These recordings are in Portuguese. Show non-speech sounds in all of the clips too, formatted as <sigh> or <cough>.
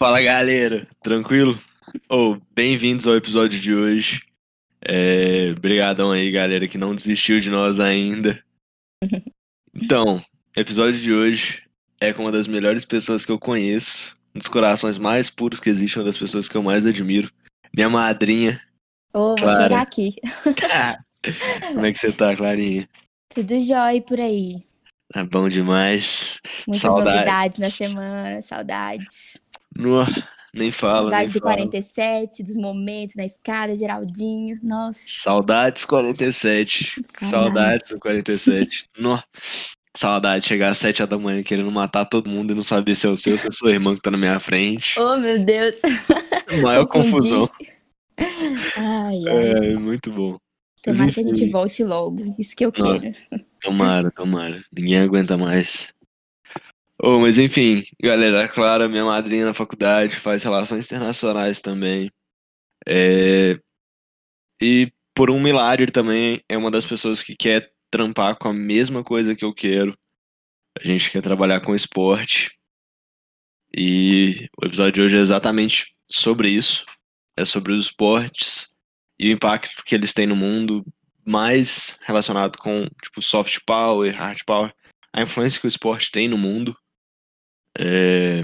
Fala galera, tranquilo? Ou bem-vindos ao episódio de hoje. É, brigadão aí, galera, que não desistiu de nós ainda. <laughs> Então, episódio de hoje é com uma das melhores pessoas que eu conheço, um dos corações mais puros que existe, uma das pessoas que eu mais admiro, minha madrinha. Ô, vou Clara. chorar aqui. <laughs> Como é que você tá, Clarinha? Tudo jóia por aí. Tá bom demais. Muitas Saudades. novidades na semana, saudades. No, nem fala, nem Saudades do fala. 47, dos momentos na escada, Geraldinho. Nossa, Saudades 47. Saudades. Saudades do 47. <laughs> No. Saudade de chegar às 7 da manhã querendo matar todo mundo e não saber se é o seu, se é a sua irmã que tá na minha frente. oh meu Deus. Maior <laughs> confusão. Ai, ai. É, muito bom. Tomara que a gente volte logo. Isso que eu quero. Tomara, tomara. Ninguém aguenta mais. Oh, mas enfim, galera, a Clara, minha madrinha na faculdade, faz relações internacionais também. É, E por um milagre também é uma das pessoas que quer trampar com a mesma coisa que eu quero. A gente quer trabalhar com esporte. E o episódio de hoje é exatamente sobre isso. É sobre os esportes e o impacto que eles têm no mundo, mais relacionado com tipo soft power, hard power, a influência que o esporte tem no mundo. É,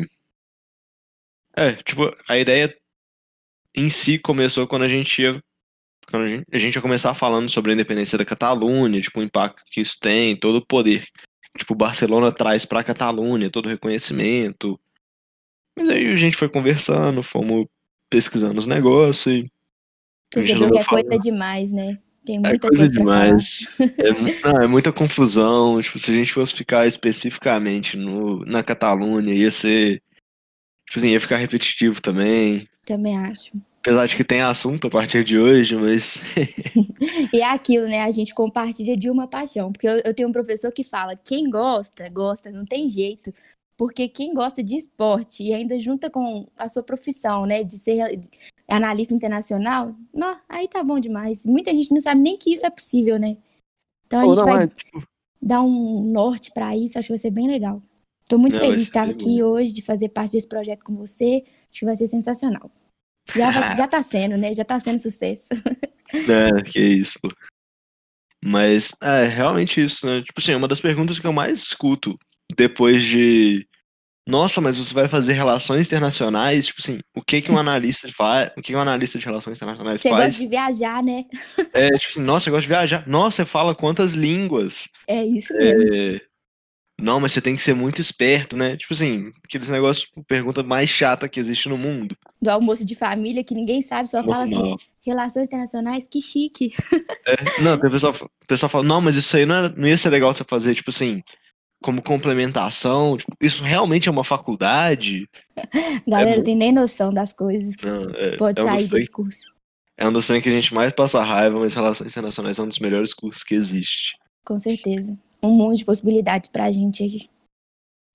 é tipo, a ideia em si começou quando a gente ia quando a gente, a gente ia começar falando sobre a independência da Catalunha, tipo, o impacto que isso tem, todo o poder que tipo, Barcelona traz para a Catalunha, todo o reconhecimento. Mas aí a gente foi conversando, fomos pesquisando os negócios e gente Percebeu que é coisa demais, né? Tem é muita coisa coisa falar. demais. <laughs> É, não, é muita confusão. Tipo, se a gente fosse ficar especificamente no, na Catalunha, ia ser. Tipo assim, ia ficar repetitivo também. Também acho. Apesar de que tem assunto a partir de hoje, mas. <laughs> E é aquilo, né? A gente compartilha de uma paixão. Porque eu, eu tenho um professor que fala: quem gosta, gosta, não tem jeito. Porque quem gosta de esporte e ainda junta com a sua profissão, né? De ser analista internacional, não, aí tá bom demais. Muita gente não sabe nem que isso é possível, né? Então a Ou gente vai é, tipo, dar um norte pra isso, acho que vai ser bem legal. Tô muito Não, feliz de estar aqui hoje, de fazer parte desse projeto com você. Acho que vai ser sensacional. Já, vai- já tá sendo, né? Já tá sendo sucesso. <laughs> É, que isso, pô. Mas é realmente isso, né? Tipo assim, é uma das perguntas que eu mais escuto depois de. Nossa, mas você vai fazer relações internacionais? Tipo assim, o que que um analista faz? O que que um analista de relações internacionais Você faz? gosta de viajar, né? É, tipo assim, nossa, eu gosto de viajar. Nossa, você fala quantas línguas? É isso mesmo. É, Não, mas você tem que ser muito esperto, né? Tipo assim, aqueles negócios, tipo, pergunta mais chata que existe no mundo. Do almoço de família que ninguém sabe, só fala assim, relações internacionais, que chique. É, não, o pessoal, o pessoal fala, não, mas isso aí não, era- não ia ser legal você fazer, tipo assim, como complementação. Tipo, isso realmente é uma faculdade? <laughs> Galera, É não tem nem noção das coisas que Não, é, pode é um sair desse curso. é um dos que a gente mais passa raiva, mas relações internacionais é um dos melhores cursos que existe. Com certeza. Um monte de possibilidades pra gente aí.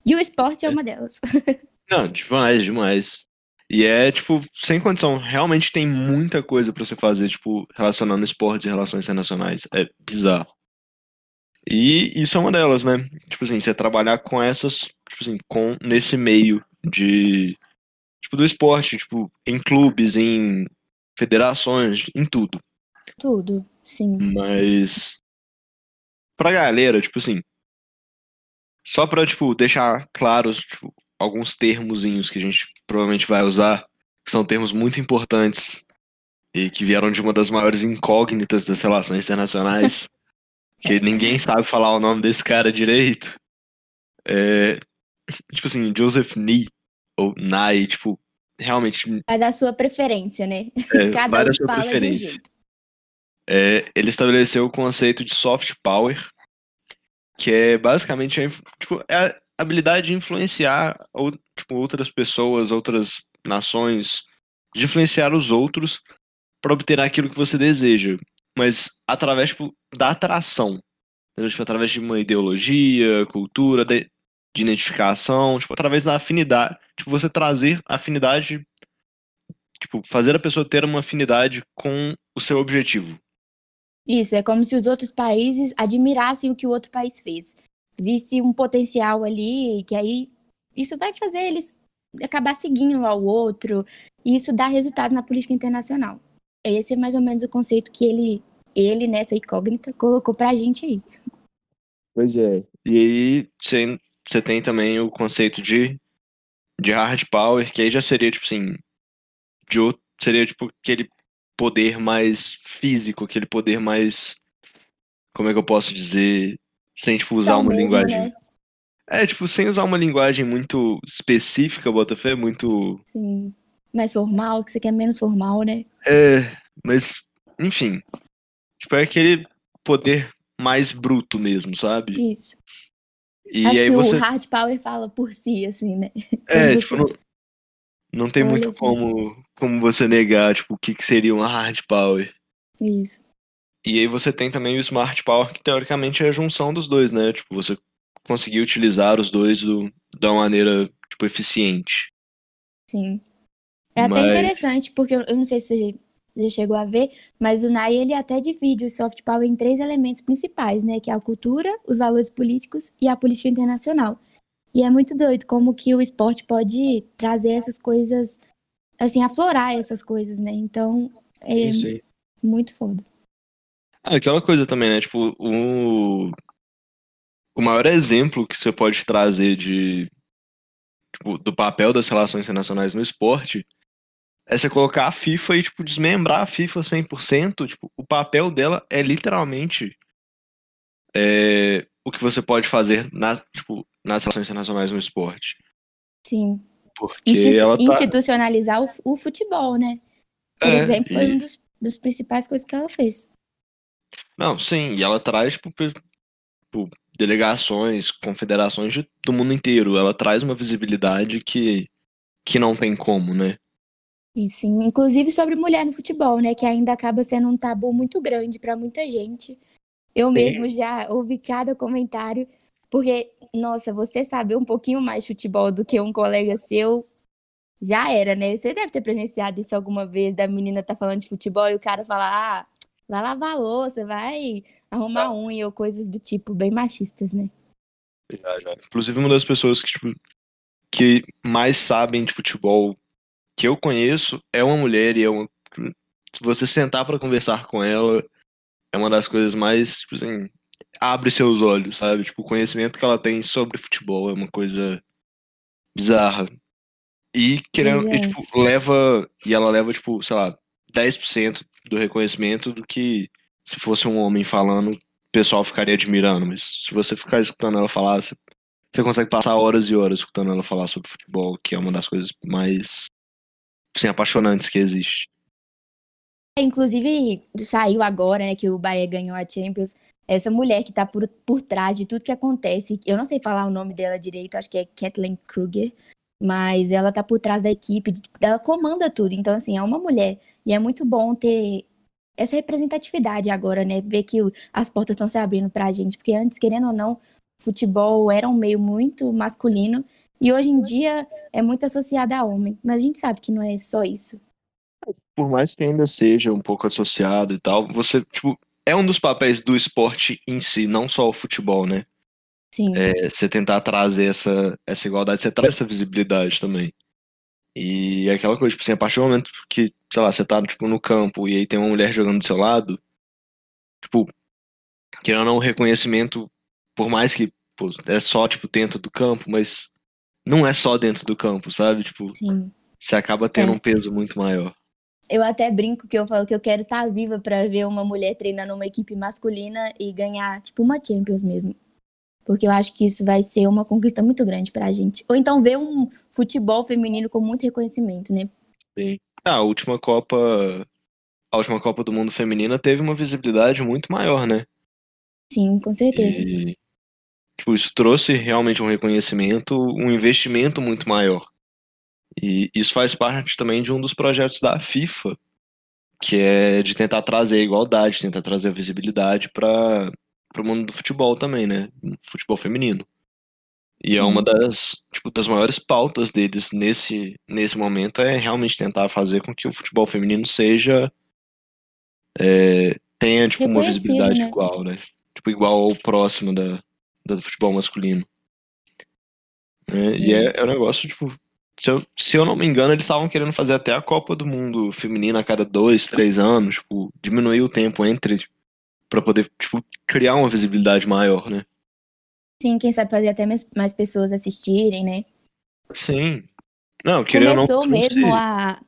E o esporte é uma delas. <laughs> Não, demais, demais. E é, tipo, sem condição. Realmente tem muita coisa pra você fazer, tipo, relacionando esportes e relações internacionais. É bizarro. E isso é uma delas, né? Tipo assim, você trabalhar com essas, tipo assim, com, nesse meio de, tipo, do esporte, tipo, em clubes, em federações, em tudo. Tudo, sim. Mas pra galera, tipo assim, só pra, tipo, deixar claros, tipo, alguns termozinhos que a gente provavelmente vai usar, que são termos muito importantes e que vieram de uma das maiores incógnitas das relações internacionais, <laughs> que ninguém sabe falar o nome desse cara direito. É, tipo assim, Joseph Nee, ou Nye, tipo, realmente Vai da sua preferência, né? é, <laughs> Cada um da sua fala de um preferência. jeito. É, ele estabeleceu o conceito de soft power, que é basicamente a, tipo, é a habilidade de influenciar ou, tipo, outras pessoas, outras nações, de influenciar os outros para obter aquilo que você deseja, mas através tipo, da atração, entendeu? Tipo, através de uma ideologia, cultura, de, de identificação, tipo, através da afinidade, tipo, você trazer afinidade, tipo, fazer a pessoa ter uma afinidade com o seu objetivo. Isso, é como se os outros países admirassem o que o outro país fez. Visse um potencial ali, que aí isso vai fazer eles acabar seguindo ao outro, e isso dá resultado na política internacional. Esse é mais ou menos o conceito que ele, ele nessa incógnita, colocou pra gente aí. Pois é. E aí você tem também o conceito de, de hard power, que aí já seria, tipo assim, de outro, seria tipo aquele poder mais físico, aquele poder mais. Como é que eu posso dizer? Sem, tipo, usar uma mesmo, linguagem. Né? É, tipo, sem usar uma linguagem muito específica, Botafé, muito. Sim. Mais formal, que você quer menos formal, né? É, mas, enfim. Tipo, é aquele poder mais bruto mesmo, sabe? Isso. E Acho aí que você... o hard power fala por si, assim, né? <laughs> É, tipo, não, não tem muito assim. como, como você negar, tipo, o que, que seria uma hard power. Isso. E aí você tem também o smart power, que teoricamente é a junção dos dois, né? Tipo, você conseguir utilizar os dois do, da maneira, tipo, eficiente. Sim. É Mas... até interessante, porque eu não sei se você já chegou a ver, mas o NAI ele até divide o soft power em três elementos principais, né, que é a cultura, os valores políticos e a política internacional. E é muito doido como que o esporte pode trazer essas coisas, assim, aflorar essas coisas, né? Então, é muito foda. Ah, aquela coisa também, né? Tipo, o, o maior exemplo que você pode trazer de tipo, do papel das relações internacionais no esporte é você colocar a FIFA e, tipo, desmembrar a FIFA 100%. Tipo, o papel dela é literalmente é, o que você pode fazer nas, tipo, nas relações internacionais no esporte. Sim. Porque Insti ela tá... Institucionalizar o, o, futebol, né? Por é, exemplo, foi e... um dos, dos principais coisas que ela fez. Não, sim, e ela traz, tipo, tipo delegações, confederações de, do mundo inteiro. Ela traz uma visibilidade que, que não tem como, né? E sim, inclusive sobre mulher no futebol, né? Que ainda acaba sendo um tabu muito grande para muita gente. Eu mesmo já ouvi cada comentário, porque, nossa, você saber um pouquinho mais de futebol do que um colega seu, já era, né? Você deve ter presenciado isso alguma vez, da menina tá falando de futebol e o cara fala, ah, vai lavar louça, vai arrumar ah. unha ou coisas do tipo, bem machistas, né? Já, já. Inclusive, uma das pessoas que, tipo, que mais sabem de futebol que eu conheço é uma mulher e é uma. Se você sentar para conversar com ela, é uma das coisas mais, tipo assim, abre seus olhos, sabe? Tipo, o conhecimento que ela tem sobre futebol é uma coisa bizarra. E querendo, e, tipo, leva. E ela leva, tipo, sei lá, 10% do reconhecimento do que se fosse um homem falando, o pessoal ficaria admirando. Mas se você ficar escutando ela falar, você, você consegue passar horas e horas escutando ela falar sobre futebol, que é uma das coisas mais assim, apaixonantes que existe. Inclusive, saiu agora, né, que o Bahia ganhou a Champions. Essa mulher que tá por, por trás de tudo que acontece, eu não sei falar o nome dela direito, acho que é Kathleen Kruger, mas ela tá por trás da equipe, ela comanda tudo. Então, assim, é uma mulher. E é muito bom ter essa representatividade agora, né? Ver que as portas estão se abrindo pra gente, porque antes, querendo ou não, futebol era um meio muito masculino e hoje em dia é muito associado a homem. Mas a gente sabe que não é só isso por mais que ainda seja um pouco associado e tal, você, tipo, é um dos papéis do esporte em si, não só o futebol, né? Sim. É, você tentar trazer essa, essa igualdade, você traz essa visibilidade também. E é aquela coisa, tipo assim, a partir do momento que, sei lá, você tá, tipo, no campo e aí tem uma mulher jogando do seu lado, tipo, querendo ou não, o reconhecimento, por mais que pô, é só, tipo, dentro do campo, mas não é só dentro do campo, sabe? Tipo, Sim. você acaba tendo é. um peso muito maior. Eu até brinco que eu falo que eu quero estar tá viva para ver uma mulher treinando uma equipe masculina e ganhar, tipo, uma Champions mesmo. Porque eu acho que isso vai ser uma conquista muito grande pra gente. Ou então ver um futebol feminino com muito reconhecimento, né? Sim. Ah, a última Copa. A última Copa do Mundo Feminina teve uma visibilidade muito maior, né? Sim, com certeza. E, tipo, isso trouxe realmente um reconhecimento, um investimento muito maior. E isso faz parte também de um dos projetos da FIFA, que é de tentar trazer a igualdade, tentar trazer a visibilidade para o mundo do futebol também, né? Futebol feminino. E Sim. é uma das, tipo, das maiores pautas deles nesse, nesse momento é realmente tentar fazer com que o futebol feminino seja é, tenha tipo uma visibilidade né? igual, né? Tipo igual ao próximo da, da do futebol masculino. Né? E é, é um negócio tipo Se eu, se eu não me engano, eles estavam querendo fazer até a Copa do Mundo feminina a cada dois, três anos, tipo, diminuir o tempo entre para poder tipo, criar uma visibilidade maior, né? Sim, quem sabe fazer até mais, pessoas assistirem, né? Sim. Não, queria Começou não, mesmo a,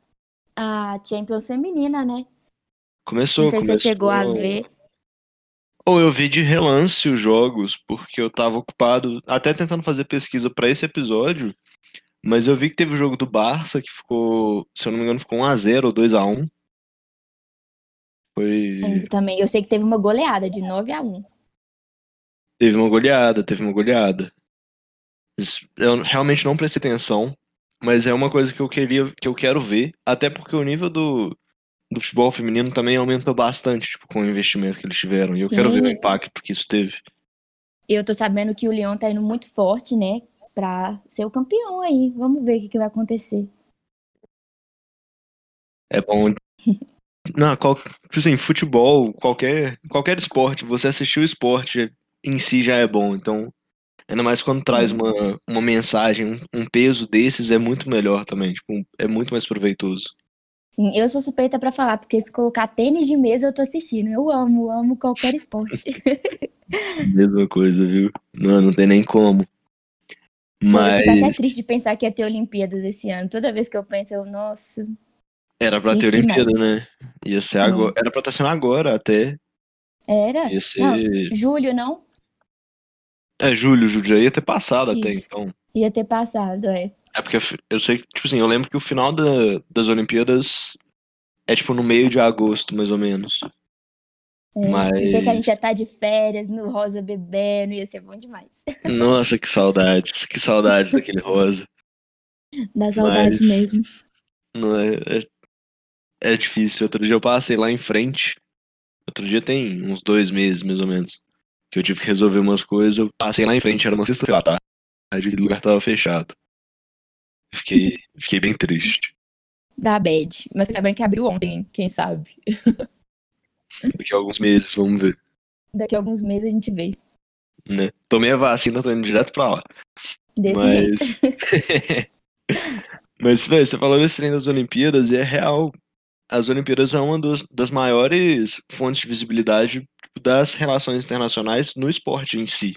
a Champions feminina, né? Começou, Não sei começou. se você chegou a ver. Ou eu vi de relance os jogos, porque eu tava ocupado, até tentando fazer pesquisa pra esse episódio, mas eu vi que teve o jogo do Barça, que ficou, se eu não me engano, ficou 1x0 ou 2x1. Foi. Lembro também. Eu sei que teve uma goleada de 9 a 1. Teve uma goleada, teve uma goleada. Eu realmente não prestei atenção, mas é uma coisa que eu queria, que eu quero ver, até porque o nível do, do futebol feminino também aumentou bastante, tipo, com o investimento que eles tiveram, e eu quero ver o Sim. impacto que isso teve. Eu tô sabendo que o Lyon tá indo muito forte, né? Pra ser o campeão aí. Vamos ver o que, que vai acontecer. É bom. <laughs> Não, qual, tipo assim, futebol, qualquer, qualquer esporte, você assistir o esporte em si já é bom. Então, ainda mais quando traz Sim. uma, uma mensagem, um, um peso desses, é muito melhor também. Tipo, é muito mais proveitoso. Sim, eu sou suspeita pra falar, porque se colocar tênis de mesa eu tô assistindo. Eu amo, amo qualquer esporte. <laughs> Mesma coisa, viu? Não, não tem nem como. Eu fico até Mas triste de pensar que ia ter Olimpíadas esse ano. Toda vez que eu penso, eu, nossa. era pra ter Olimpíada, demais. né? Ia ser Sim. agora. Era pra estar sendo agora até. Era? Ia ser. Não, julho, não? É, julho, julho já ia ter passado até Isso. então. Ia ter passado, é. É porque eu sei que, tipo assim, eu lembro que o final da- das Olimpíadas é tipo no meio de agosto, mais ou menos. É, Mas. Eu sei que a gente já tá de férias no Rosa bebendo, ia ser bom demais. <laughs> Nossa, que saudades. Que saudades daquele rosa. Dá saudades Mas- mesmo. Não é, é, é difícil. Outro dia eu passei lá em frente. Outro dia tem uns dois meses, mais ou menos. Que eu tive que resolver umas coisas. Eu passei lá em frente, era uma sexta-feira à tarde, e o lugar tava fechado. Fiquei, fiquei bem triste. Dá bad. Mas tá bem que abriu ontem, quem sabe? Daqui a alguns meses, vamos ver. Daqui a alguns meses a gente vê. Né? Tomei a vacina, tô indo direto pra lá. Desse Mas. jeito. <laughs> Mas, velho, você falou desse trem das Olimpíadas e é real. As Olimpíadas são uma dos- das maiores fontes de visibilidade tipo, das relações internacionais no esporte em si.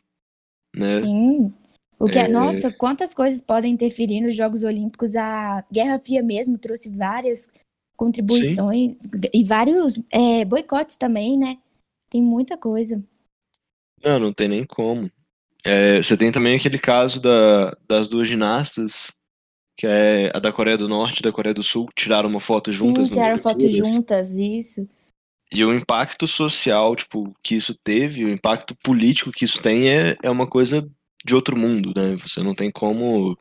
Né? Sim. O que é... É. Nossa, quantas coisas podem interferir nos Jogos Olímpicos? A Guerra Fria mesmo trouxe várias contribuições e vários é, boicotes também, né? Tem muita coisa. Não, não tem nem como. É, você tem também aquele caso da- das duas ginastas, que é a da Coreia do Norte e da Coreia do Sul, que tiraram uma foto juntas Sim, tiraram fotos Olimpíadas. juntas, isso. E o impacto social, tipo, que isso teve, o impacto político que isso tem é, é uma coisa de outro mundo, né? Você não tem como.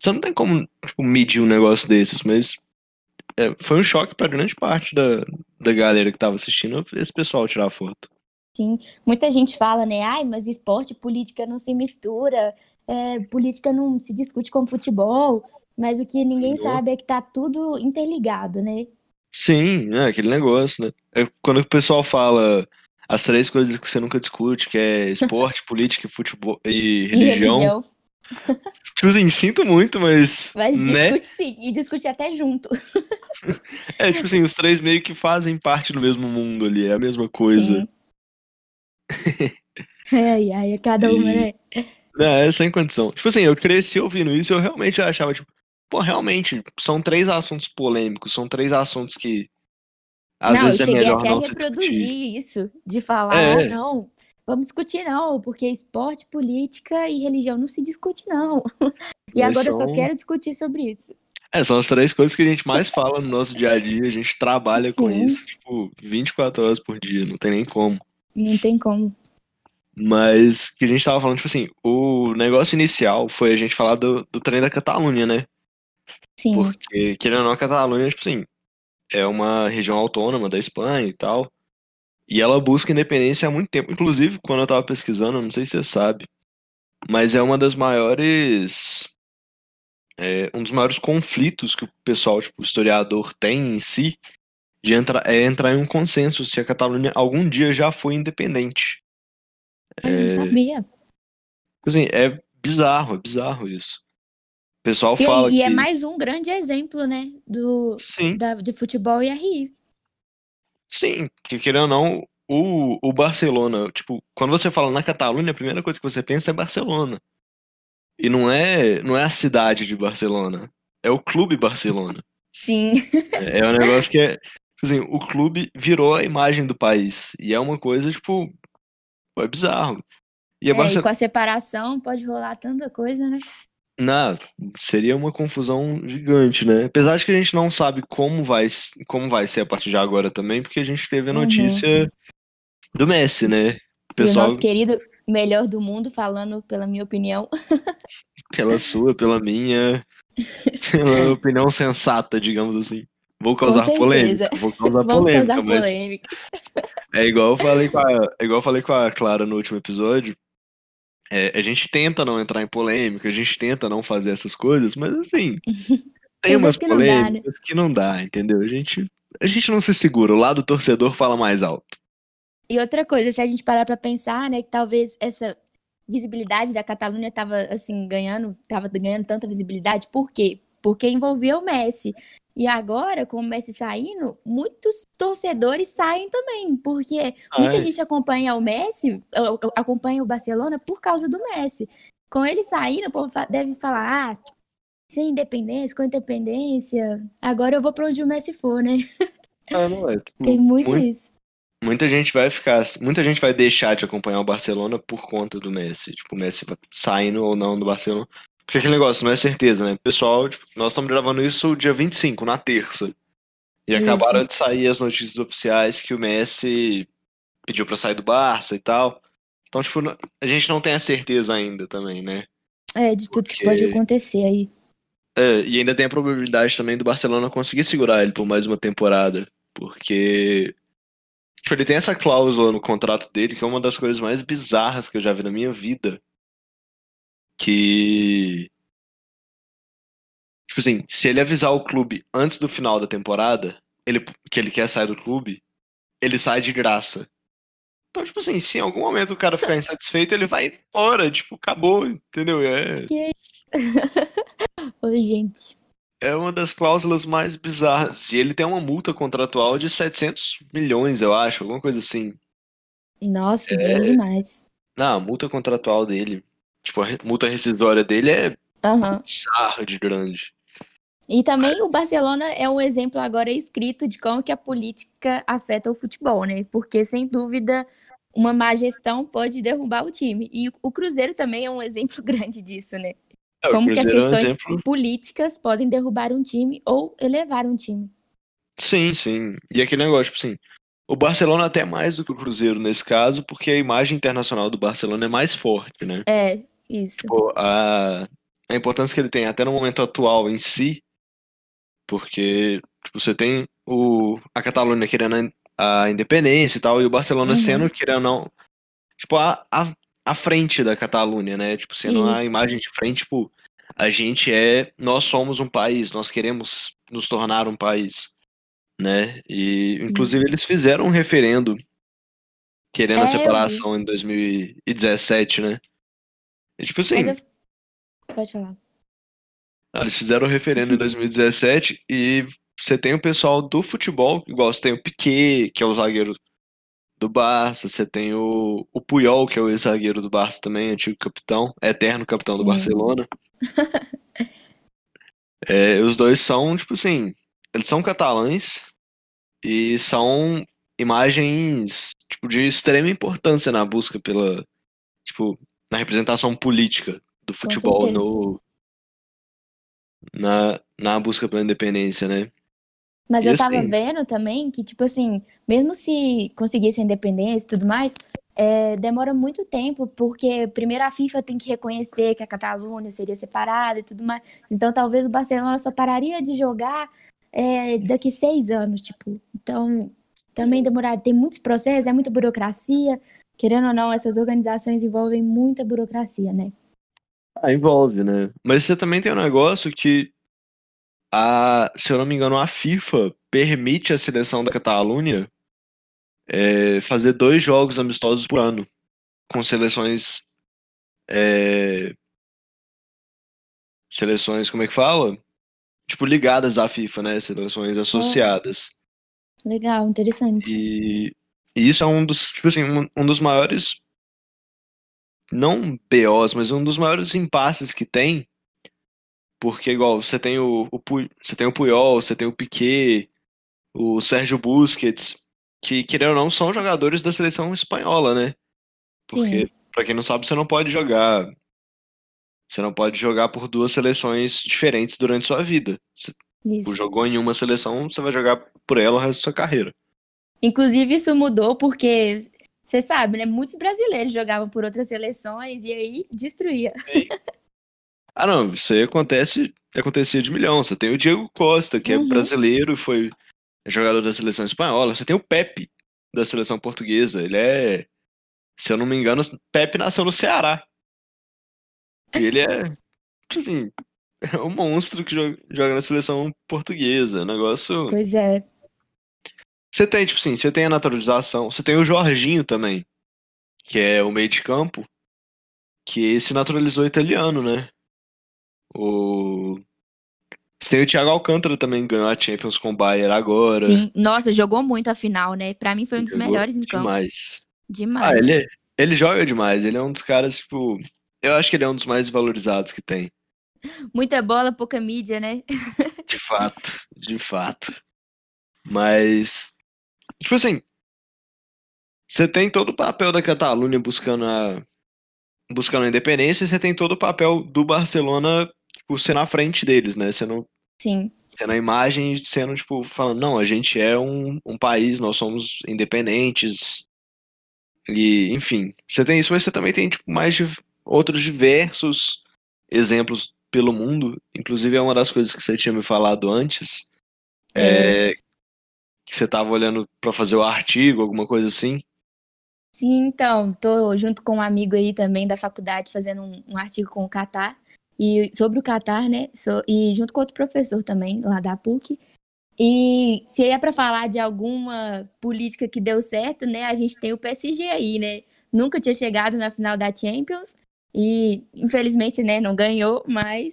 Você não tem como, tipo, medir um negócio desses, mas é, foi um choque pra grande parte da, da galera que tava assistindo esse pessoal tirar foto. Sim. Muita gente fala, né? Ai, mas esporte e política não se mistura, é, política não se discute com futebol. Mas o que ninguém sabe é que tá tudo interligado, né? Sim, é aquele negócio, né? É quando o pessoal fala as três coisas que você nunca discute, que é esporte, <laughs> política e futebol e E religião. religião. <laughs> Tipo assim, sinto muito, mas, Mas né? discute sim, e discute até junto. <laughs> É tipo assim, os três meio que fazem parte do mesmo mundo ali, é a mesma coisa. Ai, ai, é cada uma, E- né? Não, é sem condição. Tipo assim, eu cresci ouvindo isso e eu realmente achava, tipo, pô, realmente, são três assuntos polêmicos, são três assuntos que às não, eu é cheguei até a reproduzir discutir. isso, de falar, É. ah, não, vamos discutir não, porque esporte, política e religião não se discute não. <laughs> E agora eu só são- quero discutir sobre isso. É, são as três coisas que a gente mais fala no nosso dia a dia, a gente trabalha com Sim. isso, tipo, 24 horas por dia, não tem nem como. Não tem como. Mas que a gente tava falando, tipo assim, o negócio inicial foi a gente falar do, do trem da Catalunha, né? Sim, Porque, querendo ou não, a Catalunha, tipo assim, é uma região autônoma da Espanha e tal. E ela busca independência há muito tempo. Inclusive, quando eu tava pesquisando, não sei se você sabe, mas é uma das maiores. é, um dos maiores conflitos que o pessoal, tipo, o historiador tem em si, de entrar, é entrar em um consenso se a Catalunha algum dia já foi independente. eu não sabia. Assim, é bizarro, é bizarro isso. Pessoal E, fala e é que. mais um grande exemplo, né, do, Sim, da, de futebol e a Rio. sim, porque querendo ou não, o, o Barcelona, tipo, quando você fala na Catalunha, a primeira coisa que você pensa é Barcelona. E não é, não é a cidade de Barcelona, é o clube Barcelona. Sim. É, é um negócio que é, tipo assim, o clube virou a imagem do país. E é uma coisa, tipo, é bizarro. E É, e Barcelona. com a separação pode rolar tanta coisa, né? Não, seria uma confusão gigante, né? Apesar de que a gente não sabe como vai, como vai ser a partir de agora também, porque a gente teve a Uhum. notícia do Messi, né? O E o pessoal, nosso querido melhor do mundo, falando pela minha opinião. pela <laughs> sua, pela minha, pela <laughs> opinião sensata, digamos assim. Vou causar polêmica, vou causar Vamos polêmica, causar mas polêmica. é igual eu falei com a, é igual eu falei com a Clara no último episódio. É, a gente tenta não entrar em polêmica, a gente tenta não fazer essas coisas, mas assim, <laughs> tem Tem umas que não dá, né? polêmicas que não dá, entendeu? A gente, a gente não se segura, o lado torcedor fala mais alto. E outra coisa, se a gente parar pra pensar, né, que talvez essa visibilidade da Catalunha tava assim ganhando, tava ganhando tanta visibilidade, por quê? Porque envolvia o Messi. E agora, com o Messi saindo, muitos torcedores saem também, porque muita Ai. gente acompanha o Messi, acompanha o Barcelona por causa do Messi. Com ele saindo, o povo deve falar, ah, sem independência, com independência, agora eu vou pra onde o Messi for, né? Ah, <laughs> não é. tipo, Tem muito muito- isso. muita gente vai ficar, muita gente vai deixar de acompanhar o Barcelona por conta do Messi, tipo, o Messi saindo ou não do Barcelona. Porque aquele negócio não é certeza, né? Pessoal, tipo, nós estamos gravando isso dia 25, na terça. E Isso. acabaram de sair as notícias oficiais que o Messi pediu pra sair do Barça e tal. Então, tipo, a gente não tem a certeza ainda também, né? É, de tudo que Porque- pode acontecer aí. É, e ainda tem a probabilidade também do Barcelona conseguir segurar ele por mais uma temporada. Porque. Tipo, ele tem essa cláusula no contrato dele, que é uma das coisas mais bizarras que eu já vi na minha vida. Que. Tipo assim, se ele avisar o clube antes do final da temporada, ele, que ele quer sair do clube, ele sai de graça. Então, tipo assim, se em algum momento o cara ficar insatisfeito, ele vai embora, tipo, acabou, entendeu? É. Oi, <laughs> gente. É uma das cláusulas mais bizarras. E ele tem uma multa contratual de 700 milhões, eu acho, alguma coisa assim. Nossa, É. dinheiro demais. Não, a multa contratual dele, tipo, a multa rescisória dele é Aham. bizarra de grande. E também o Barcelona é um exemplo agora escrito de como que a política afeta o futebol, né? Porque, sem dúvida, uma má gestão pode derrubar o time. E o Cruzeiro também é um exemplo <laughs> grande disso, né? É, Como que as Cruzeiro é um questões políticas podem derrubar um time ou elevar um time. Sim, sim. E aquele negócio, tipo assim, o Barcelona até mais do que o Cruzeiro nesse caso, porque a imagem internacional do Barcelona é mais forte, né? É, isso. Tipo, a, a importância que ele tem até no momento atual em si, porque tipo, você tem o, a Catalunha querendo a, a independência e tal, e o Barcelona Uhum. sendo, querendo não, tipo, a, a, a frente da Catalunha, né? Tipo, sendo a Isso. imagem de frente, tipo, a gente é, nós somos um país, nós queremos nos tornar um país, né? E, Sim. inclusive, eles fizeram um referendo querendo É, a eu separação em 2017, né? E, tipo assim, eu... Pode falar. Ah, Eles fizeram o referendo em <laughs> 2017 e você tem o pessoal do futebol, igual você tem o Piquet, que é o zagueiro do Barça, você tem o, o Puyol, que é o ex-zagueiro do Barça também, antigo capitão, eterno capitão do Sim. Barcelona. <laughs> É, os dois são, tipo assim, eles são catalães e são imagens, tipo, de extrema importância na busca pela, tipo, na representação política do futebol no, na, na busca pela independência, né? Mas E eu tava assim- vendo também que, tipo assim, mesmo se conseguisse a independência e tudo mais, é, demora muito tempo, porque primeiro a FIFA tem que reconhecer que a Catalunha seria separada e tudo mais. Então talvez o Barcelona só pararia de jogar é, daqui seis anos, tipo. Então também demorar. Tem muitos processos, é muita burocracia. Querendo ou não, essas organizações envolvem muita burocracia, né? Ah, envolve, né? Mas você também tem um negócio que, a, se eu não me engano, a FIFA permite a seleção da Catalunha é, fazer dois jogos amistosos por ano com seleções é, seleções, como é que fala? Tipo, ligadas à FIFA, né? Seleções associadas. Legal, interessante. E, e isso é um dos, tipo assim, um, um dos maiores, não BOs, mas um dos maiores impasses que tem, porque igual, você tem o, o, você tem o Puyol, você tem o Piquet, o Sérgio Busquets, que, querendo ou não, são jogadores da seleção espanhola, né? Porque, para quem não sabe, você não pode jogar. Você não pode jogar por duas seleções diferentes durante sua vida. Você Isso. jogou em uma seleção, você vai jogar por ela o resto da sua carreira. Inclusive, isso mudou porque, você sabe, né? Muitos brasileiros jogavam por outras seleções e aí destruía. Ah, não, isso aí acontece, acontecia de milhão. Você tem o Diego Costa, que é Uhum. brasileiro e foi jogador da seleção espanhola. Você tem o Pepe, da seleção portuguesa. Ele é, se eu não me engano, Pepe nasceu no Ceará. E ele é, tipo assim, <laughs> é um monstro que joga, joga na seleção portuguesa. Negócio. Pois é. Você tem, tipo assim, você tem a naturalização. Você tem o Jorginho também, que é o meio de campo, que se naturalizou italiano, né? O... Você tem o Thiago Alcântara também, que ganhou a Champions com o Bayern agora. Sim. Nossa, jogou muito a final, né? Pra mim foi um dos Jogou melhores em campo. Demais. Demais. Ah, ele, ele joga demais. Ele é um dos caras, tipo. Eu acho que ele é um dos mais valorizados que tem. Muita bola, pouca mídia, né? De fato, de fato. Mas, tipo assim, você tem todo o papel da Catalunha buscando a, buscando a independência e você tem todo o papel do Barcelona, tipo, ser na frente deles, né? Sendo, Sim. sendo a imagem, sendo, tipo, falando, não, a gente é um, um país, nós somos independentes. E, enfim, você tem isso, mas você também tem, tipo, mais de outros diversos exemplos pelo mundo. Inclusive, é uma das coisas que você tinha me falado antes. É, que você tava olhando pra fazer o artigo, alguma coisa assim. Sim, então, tô junto com um amigo aí também da faculdade fazendo um, um artigo com o Catar e sobre o Catar, né? So- e junto com outro professor também lá da PUC. E se é para falar de alguma política que deu certo, né? A gente tem o PSG aí, né? Nunca tinha chegado na final da Champions e infelizmente, né, não ganhou, mas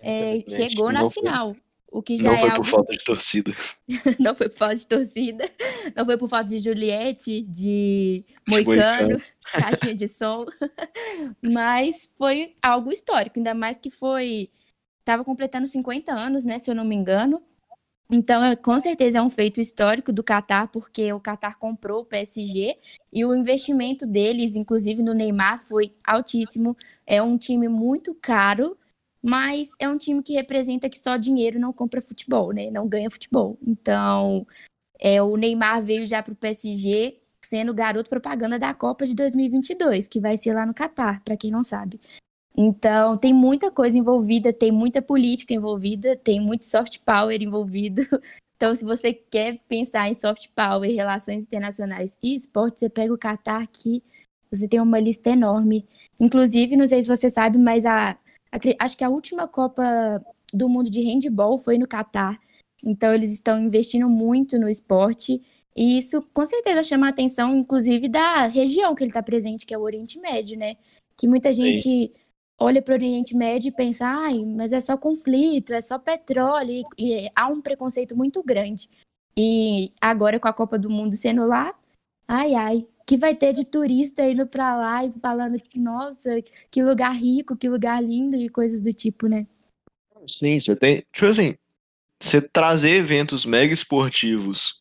é, chegou na final. O que já Não é foi por algo falta de torcida. <laughs> não foi por falta de torcida, não foi por falta de Juliette, de Moicano, <laughs> caixinha de som, mas foi algo histórico, ainda mais que foi. Estava completando 50 anos, né, se eu não me engano. Então, é- com certeza é um feito histórico do Qatar, porque o Qatar comprou o PSG e o investimento deles, inclusive no Neymar, foi altíssimo. É um time muito caro, mas é um time que representa que só dinheiro não compra futebol, né? Não ganha futebol. Então, é, o Neymar veio já para o PSG sendo garoto propaganda da Copa de 2022, que vai ser lá no Catar, para quem não sabe. Então, tem muita coisa envolvida, tem muita política envolvida, tem muito soft power envolvido. <laughs> Então, se você quer pensar em soft power, relações internacionais e esporte, você pega o Catar que você tem uma lista enorme. Inclusive, não sei se você sabe, mas a, acho que a última Copa do Mundo de Handball foi no Catar. Então, eles estão investindo muito no esporte. E isso, com certeza, chama a atenção, inclusive, da região que ele está presente, que é o Oriente Médio, né? Que muita gente olha para o Oriente Médio e pensa, ai, mas é só conflito, é só petróleo, e, e há um preconceito muito grande. E agora, com a Copa do Mundo sendo lá, ai, ai, que vai ter de turista indo para lá e falando, nossa, que lugar rico, que lugar lindo e coisas do tipo, né? Sim, você tem. Tipo assim, você trazer eventos mega esportivos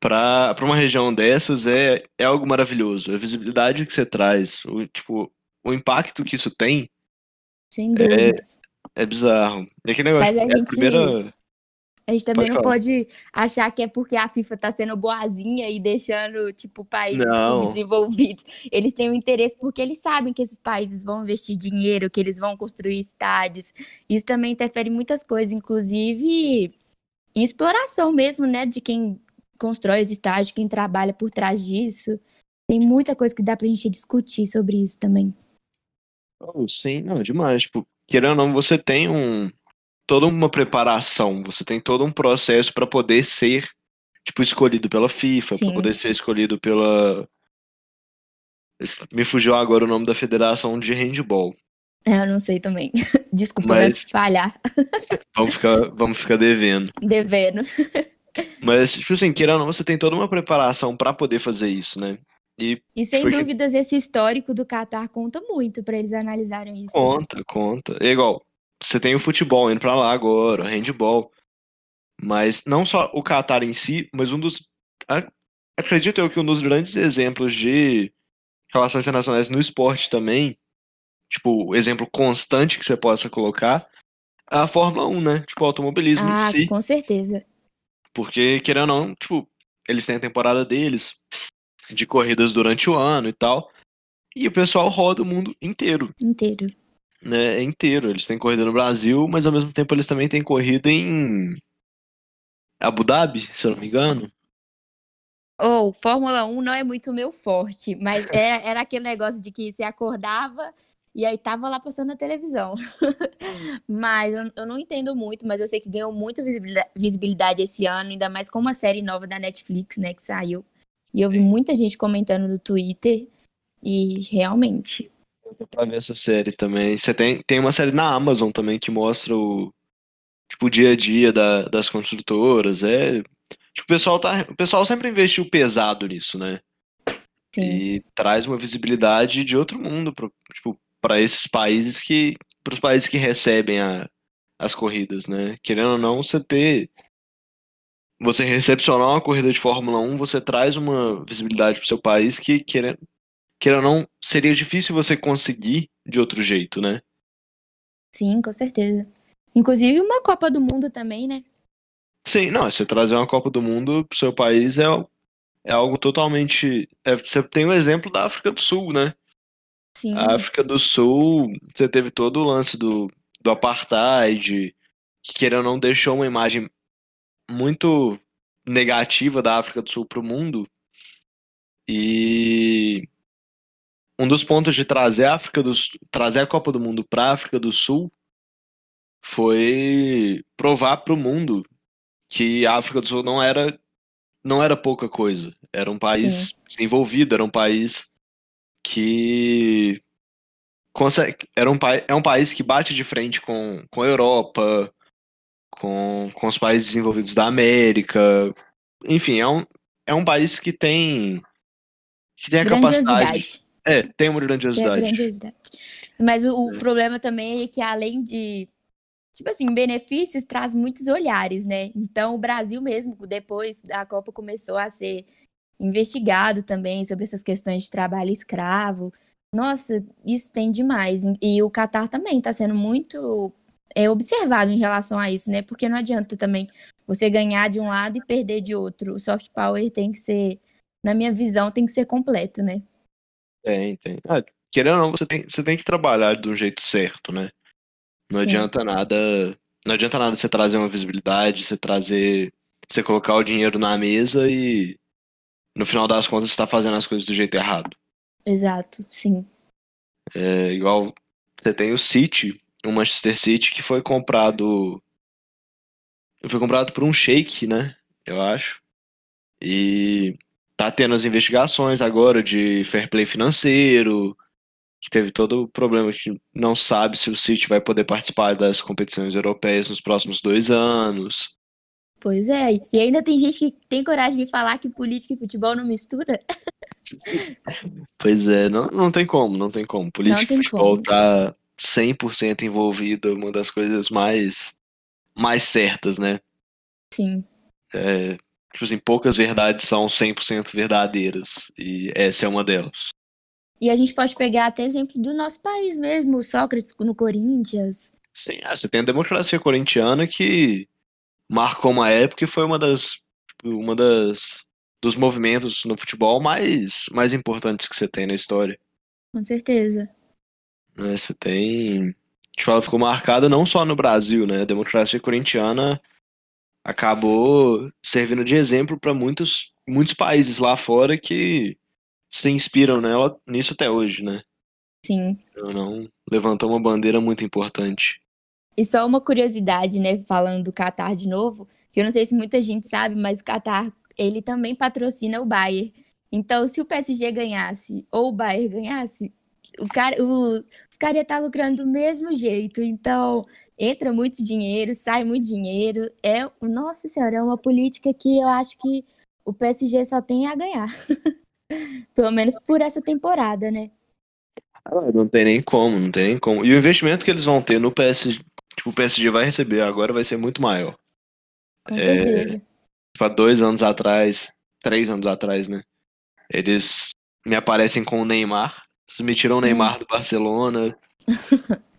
pra, pra uma região dessas é, é algo maravilhoso. A visibilidade que você traz, o, tipo, o impacto que isso tem Sem dúvidas. é bizarro. E aquele negócio, Mas a é a gente- primeira. A gente também Pode não falar. pode achar que é porque a FIFA tá sendo boazinha e deixando, tipo, países Não. subdesenvolvidos. Eles têm um interesse porque eles sabem que esses países vão investir dinheiro, que eles vão construir estádios. Isso também interfere em muitas coisas, inclusive em exploração mesmo, né, de quem constrói os estádios, quem trabalha por trás disso. Tem muita coisa que dá pra gente discutir sobre isso também. Oh, sim, não, demais. Tipo, querendo ou não, você tem um toda uma preparação, você tem todo um processo para poder ser tipo escolhido pela FIFA, para poder ser escolhido pela me fugiu agora o nome da federação de handball, É, eu não sei também. <laughs> Desculpa né, Mas- falhar. Vamos ficar, vamos ficar devendo. Devendo. <laughs> Mas, tipo assim, querendo ou não, você tem toda uma preparação pra poder fazer isso, né? E E sem Porque- dúvidas, esse histórico do Catar conta muito para eles analisarem isso. conta, conta. É igual, você tem o futebol indo pra lá agora, o handball. Mas não só o Qatar em si, mas um dos. Acredito eu que um dos grandes exemplos de relações internacionais no esporte também, tipo, o exemplo constante que você possa colocar, é a Fórmula 1, né? Tipo, o automobilismo Ah, em si. com certeza. Porque, querendo ou não, tipo, eles têm a temporada deles de corridas durante o ano e tal. E o pessoal roda o mundo inteiro, Inteiro. Né? É inteiro. Eles têm corrida no Brasil, mas ao mesmo tempo eles também têm corrida em Abu Dhabi, se eu não me engano. Ou, Fórmula 1 não é muito meu forte, mas <laughs> era, era aquele negócio de que você acordava e aí tava lá passando na televisão. <laughs> Mas eu, eu não entendo muito, mas eu sei que ganhou muita visibilidade, visibilidade esse ano, ainda mais com uma série nova da Netflix, né, que saiu. E eu vi muita gente comentando no Twitter e realmente. Pra ver essa série também. Você tem, tem uma série na Amazon também que mostra o, tipo, o dia a dia da- das construtoras. É, tipo, o pessoal tá, o pessoal sempre investiu pesado nisso, né? Sim, E traz uma visibilidade de outro mundo pro, tipo, para esses países que, para os países que recebem a- as corridas, né? Querendo ou não, você ter, você recepcionar uma corrida de Fórmula 1, você traz uma visibilidade pro seu país que, querendo, querendo ou não, seria difícil você conseguir de outro jeito, né? sim, com certeza. Inclusive uma Copa do Mundo também, né? Sim, não, você trazer uma Copa do Mundo pro seu país é, é algo totalmente. é, você tem o exemplo da África do Sul, né? Sim, A África do Sul, você teve todo o lance do, do apartheid, que querendo ou não deixou uma imagem muito negativa da África do Sul para o mundo. E um dos pontos de trazer a África do, trazer a Copa do Mundo para a África do Sul foi provar para o mundo que a África do Sul não era não era pouca coisa. Era um país Sim. desenvolvido, era um país que consegue, era um, é um país que bate de frente com, com a Europa, com, com os países desenvolvidos da América. Enfim, é um, é um país que tem que tem a capacidade. É, tem uma grandiosidade. grandiosidade. Mas o, o É. problema também é que além de, tipo assim, benefícios, traz muitos olhares, né? Então o Brasil mesmo, depois da Copa, começou a ser investigado também sobre essas questões de trabalho escravo. Nossa, isso tem demais. E o Catar também está sendo muito é, observado em relação a isso, né? Porque não adianta também você ganhar de um lado e perder de outro. O soft power tem que ser, na minha visão, tem que ser completo, né? Tem, tem. Ah, querendo ou não, você tem, você tem que trabalhar do jeito certo, né? Não Sim. adianta nada, não adianta nada você trazer uma visibilidade, você trazer, você colocar o dinheiro na mesa e no final das contas você tá fazendo as coisas do jeito errado. Exato, sim. É igual você tem o City, o Manchester City que foi comprado foi comprado por um sheik, né? Eu acho. E tá tendo as investigações agora de fair play financeiro, que teve todo o problema que não sabe se o City vai poder participar das competições europeias nos próximos dois anos. Pois é. E ainda tem gente que tem coragem de me falar que política e futebol não mistura. <laughs> Pois é, não, não tem como, não tem como. Política tem e futebol como. tá 100% envolvida, uma das coisas mais, mais certas, né? Sim, É, tipo assim, poucas verdades são 100% verdadeiras, e essa é uma delas. E a gente pode pegar até exemplo do nosso país mesmo, Sócrates no Corinthians. Sim, ah, você tem a democracia corintiana que marcou uma época e foi uma das, tipo, uma das dos movimentos no futebol mais, mais importantes que você tem na história. Com certeza. né? Você tem. Tipo, ela ficou marcada não só no Brasil, né? A democracia corintiana acabou servindo de exemplo para muitos, muitos países lá fora que se inspiram nela nisso até hoje, né? Sim. Não levantou uma bandeira muito importante. E só uma curiosidade, né, falando do Qatar de novo, que eu não sei se muita gente sabe, mas o Qatar, ele também patrocina o Bayern. Então, se o PSG ganhasse ou o Bayern ganhasse, o cara, o, os caras estão tá lucrando do mesmo jeito. Então, entra muito dinheiro, sai muito dinheiro. É, nossa senhora, é uma política que eu acho que o PSG só tem a ganhar. <laughs> Pelo menos por essa temporada, né? Ah, não tem nem como, não tem nem como. E o investimento que eles vão ter no PSG, tipo, o PSG vai receber agora vai ser muito maior. Com certeza. É, tipo, há dois anos atrás, três anos atrás, né? Eles me aparecem com o Neymar. Eles me tiram o Neymar hum. do Barcelona. <laughs>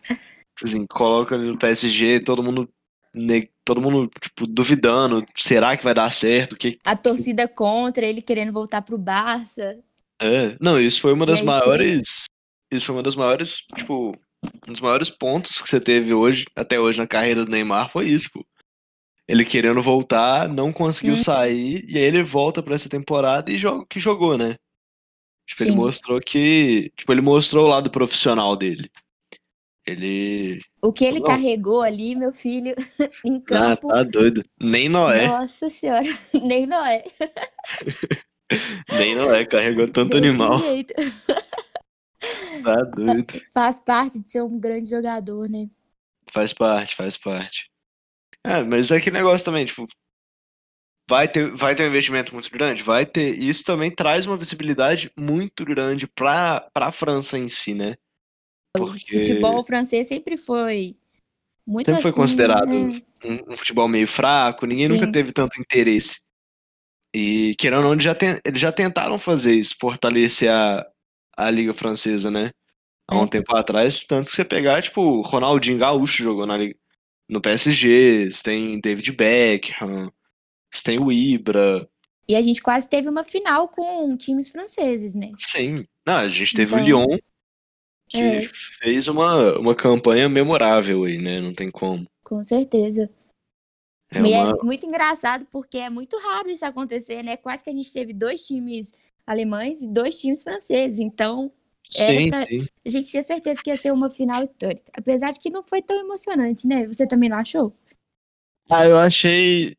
Tipo assim, coloca ele no PSG, todo mundo todo mundo tipo, duvidando, será que vai dar certo? Que... A torcida contra, ele querendo voltar pro Barça. É, não, isso foi uma das maiores, isso foi uma das maiores, tipo, um dos maiores pontos que você teve hoje, até hoje na carreira do Neymar foi isso, tipo, ele querendo voltar, não conseguiu hum. sair, e aí ele volta para essa temporada e joga que jogou, né? Tipo, Sim. ele mostrou que, tipo, ele mostrou o lado profissional dele. Ele. O que ele Não. carregou ali, meu filho, <laughs> em ah, campo. Ah, tá doido. Nem Noé. Nossa senhora, <laughs> nem Noé. nem Noé carregou tanto Desse animal. Jeito. Tá doido. Faz parte de ser um grande jogador, né? Faz parte, faz parte. É, mas é que negócio também, tipo, vai ter, vai ter um investimento muito grande? Vai ter. Isso também traz uma visibilidade muito grande para a França em si, né? Porque... O futebol francês sempre foi muito Sempre assim, foi considerado né? um, um, futebol meio fraco, ninguém Sim. nunca teve tanto interesse. E, querendo ou não, eles já, eles já tentaram fazer isso, fortalecer a, a Liga Francesa, né? Há um é. tempo atrás, tanto que você pegar, tipo, Ronaldinho Gaúcho jogou na Liga, no PSG, você tem David Beckham, você tem o Ibra. E a gente quase teve uma final com times franceses, né? Sim. Não, a gente teve então... o Lyon, que é. fez uma, uma campanha memorável aí, né? Não tem como. Com certeza. É, uma... é, muito engraçado porque é muito raro isso acontecer, né? Quase que a gente teve dois times alemães e dois times franceses. Então, sim, pra... sim. a gente tinha certeza que ia ser uma final histórica. Apesar de que não foi tão emocionante, né? Você também não achou? Ah, eu achei.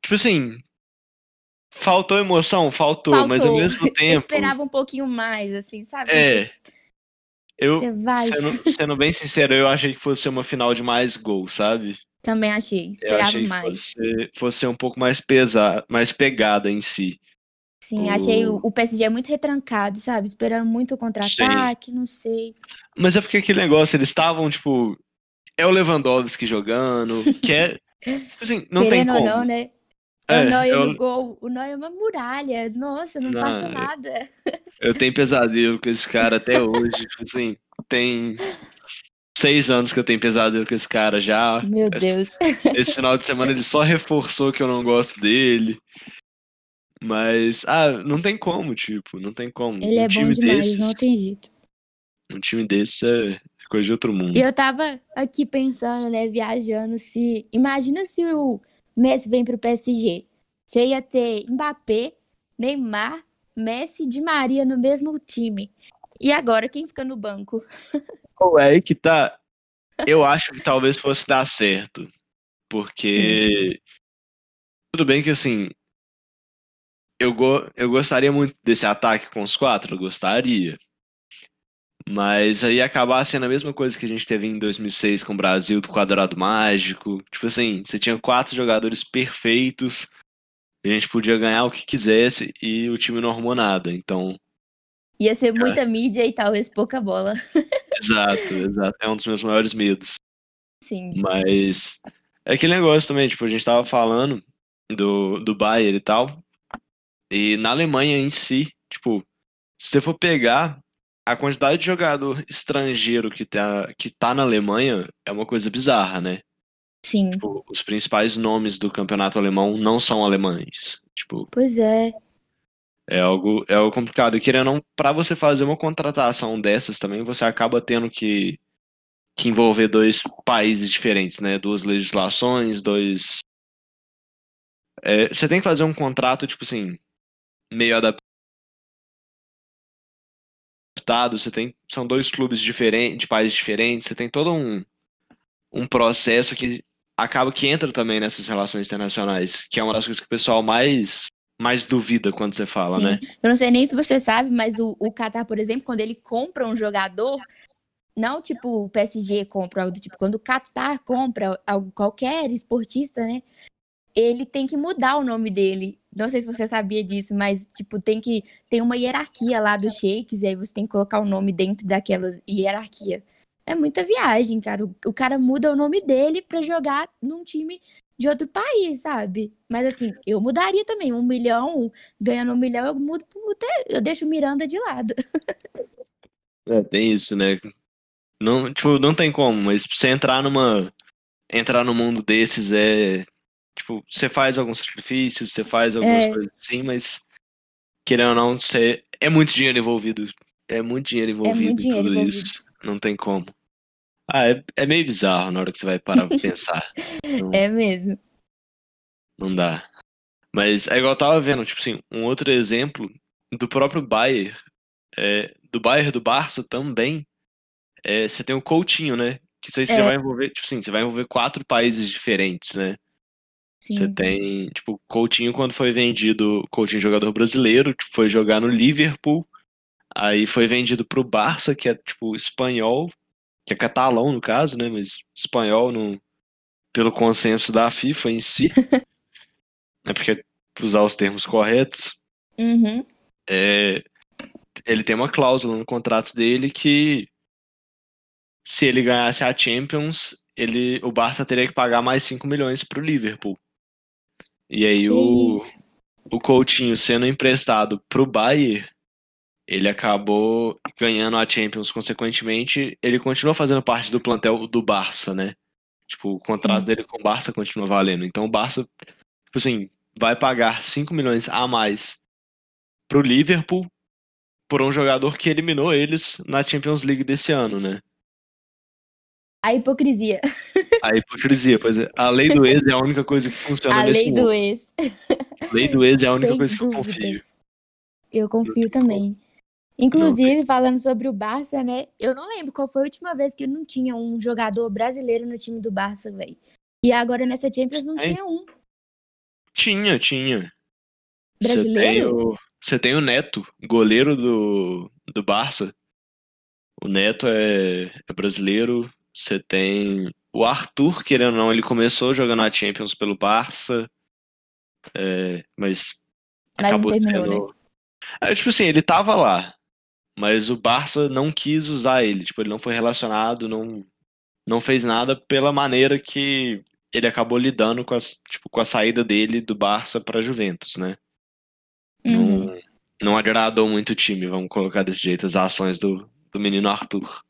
Tipo assim. Faltou emoção? Faltou, faltou. mas ao mesmo <laughs> tempo. Eu esperava um pouquinho mais, assim, sabe? É. Eu, sendo, sendo, bem sincero, eu achei que fosse ser uma final de mais gols, sabe? Também achei, esperava achei mais. Fosse, fosse ser um pouco mais pesada, mais pegada em si. Sim, o... achei o, o PSG muito retrancado, sabe? Esperando muito o contra-ataque, não sei. Mas é porque aquele negócio, eles estavam, tipo. É o Lewandowski jogando, que é. <laughs> Tipo assim, não Querendo tem como. não, né? É, o Neuer eu... no gol. O Neuer é uma muralha. Nossa, não, não passa nada. Eu tenho pesadelo com esse cara até hoje. tipo assim, tem seis anos que eu tenho pesadelo com esse cara já. Meu Deus. Esse, final de semana ele só reforçou que eu não gosto dele. Mas, ah, não tem como, tipo, não tem como. Ele um é bom demais, desses, não tem jeito. Um time desse é coisa de outro mundo. E eu tava aqui pensando, né, viajando, se. Imagina se o Messi vem para o PSG. Você ia ter Mbappé, Neymar, Messi e Di Maria no mesmo time. E agora, quem fica no banco? <laughs> Ou é aí que tá. Eu acho que talvez fosse dar certo. Porque. Sim. Tudo bem que assim. Eu, go... eu gostaria muito desse ataque com os quatro, eu gostaria. Mas aí acabar sendo a mesma coisa que a gente teve em 2006 com o Brasil do quadrado mágico. Tipo assim, você tinha quatro jogadores perfeitos, a gente podia ganhar o que quisesse e o time não arrumou nada. Então. Ia ser muita é. mídia e talvez pouca bola. <laughs> exato, exato. É um dos meus maiores medos. Sim. Mas é aquele negócio também, tipo, a gente tava falando do, do Bayern e tal. E na Alemanha em si, tipo, se você for pegar a quantidade de jogador estrangeiro que tá, que tá na Alemanha é uma coisa bizarra, né? Sim. Tipo, os principais nomes do campeonato alemão não são alemães. Tipo, pois é. É algo, é algo complicado. E querendo não, para você fazer uma contratação dessas também, você acaba tendo que, que envolver dois países diferentes, né? Duas legislações, dois. É, você tem que fazer um contrato, tipo assim, meio adaptado adaptado, você tem. São dois clubes diferentes, de países diferentes, você tem todo um, um processo que acaba que entra também nessas relações internacionais, que é uma das coisas que o pessoal mais mais duvida quando você fala, Sim. né? Eu não sei nem se você sabe, mas o, o Qatar, por exemplo, quando ele compra um jogador, não tipo o PSG compra algo do tipo, quando o Qatar compra algo, qualquer esportista, né? Ele tem que mudar o nome dele. Não sei se você sabia disso, mas tipo, tem que tem uma hierarquia lá dos shakes, e aí você tem que colocar o nome dentro daquela hierarquia. É muita viagem, cara. O, o cara muda o nome dele pra jogar num time de outro país, sabe? Mas assim, eu mudaria também. Um milhão, ganhando um milhão, eu mudo, eu deixo Miranda de lado. É, tem isso, né? Não, tipo, não tem como, mas você entrar numa. Entrar no mundo desses é. Tipo, você faz alguns sacrifícios, você faz algumas É. coisas assim, mas. Querendo ou não, você. É muito dinheiro envolvido. É muito dinheiro envolvido muito em dinheiro tudo envolvido. isso. Não tem como. Ah, é, é meio bizarro na hora que você vai parar pra <laughs> pensar. Não, É mesmo. não dá. Mas é igual eu tava vendo, tipo assim, um outro exemplo do próprio Bayern, é, do Bayern do Barça também, é, você tem o Coutinho, né? Que aí você É. vai envolver, tipo assim, você vai envolver quatro países diferentes, né? Você tem, tipo, Coutinho quando foi vendido, Coutinho jogador brasileiro, tipo, foi jogar no Liverpool, aí foi vendido pro Barça, que é, tipo, espanhol, que é catalão no caso, né? Mas espanhol no, pelo consenso da FIFA em si. <laughs> é porque usar os termos corretos. Uhum. É, ele tem uma cláusula no contrato dele que se ele ganhasse a Champions, ele, o Barça teria que pagar mais 5 milhões pro Liverpool. E aí Que o, isso. o Coutinho sendo emprestado pro Bayern, ele acabou ganhando a Champions consequentemente, ele continuou fazendo parte do plantel do Barça, né? Tipo, o contrato Sim. dele com o Barça continua valendo. Então o Barça, tipo assim, vai pagar 5 milhões a mais pro Liverpool por um jogador que eliminou eles na Champions League desse ano, né? A hipocrisia. <laughs> A hipocrisia, pois é. A lei do ex é a única coisa que funciona A nesse lei mundo. do ex. A lei do ex é a <laughs> única Sem coisa que eu dúvidas. confio. Eu confio tem também. Inclusive, falando sobre o Barça, né? Eu não lembro qual foi a última vez que não tinha um jogador brasileiro no time do Barça, velho. E agora nessa Champions não Tem. tinha um. Tinha, tinha. Você tem Brasileiro? o, você tem o Neto, goleiro do, do Barça. O Neto é, é brasileiro. Você tem o Arthur, querendo ou não, ele começou jogando a Champions pelo Barça, é, mas Mas acabou terminou, né? sendo. É, tipo assim, ele tava lá, mas o Barça não quis usar ele. Tipo, ele não foi relacionado, não, não fez nada pela maneira que ele acabou lidando com, as, tipo, com a saída dele do Barça para Juventus, né? Uhum. Não, não agradou muito o time, vamos colocar desse jeito, as ações do, do menino Arthur.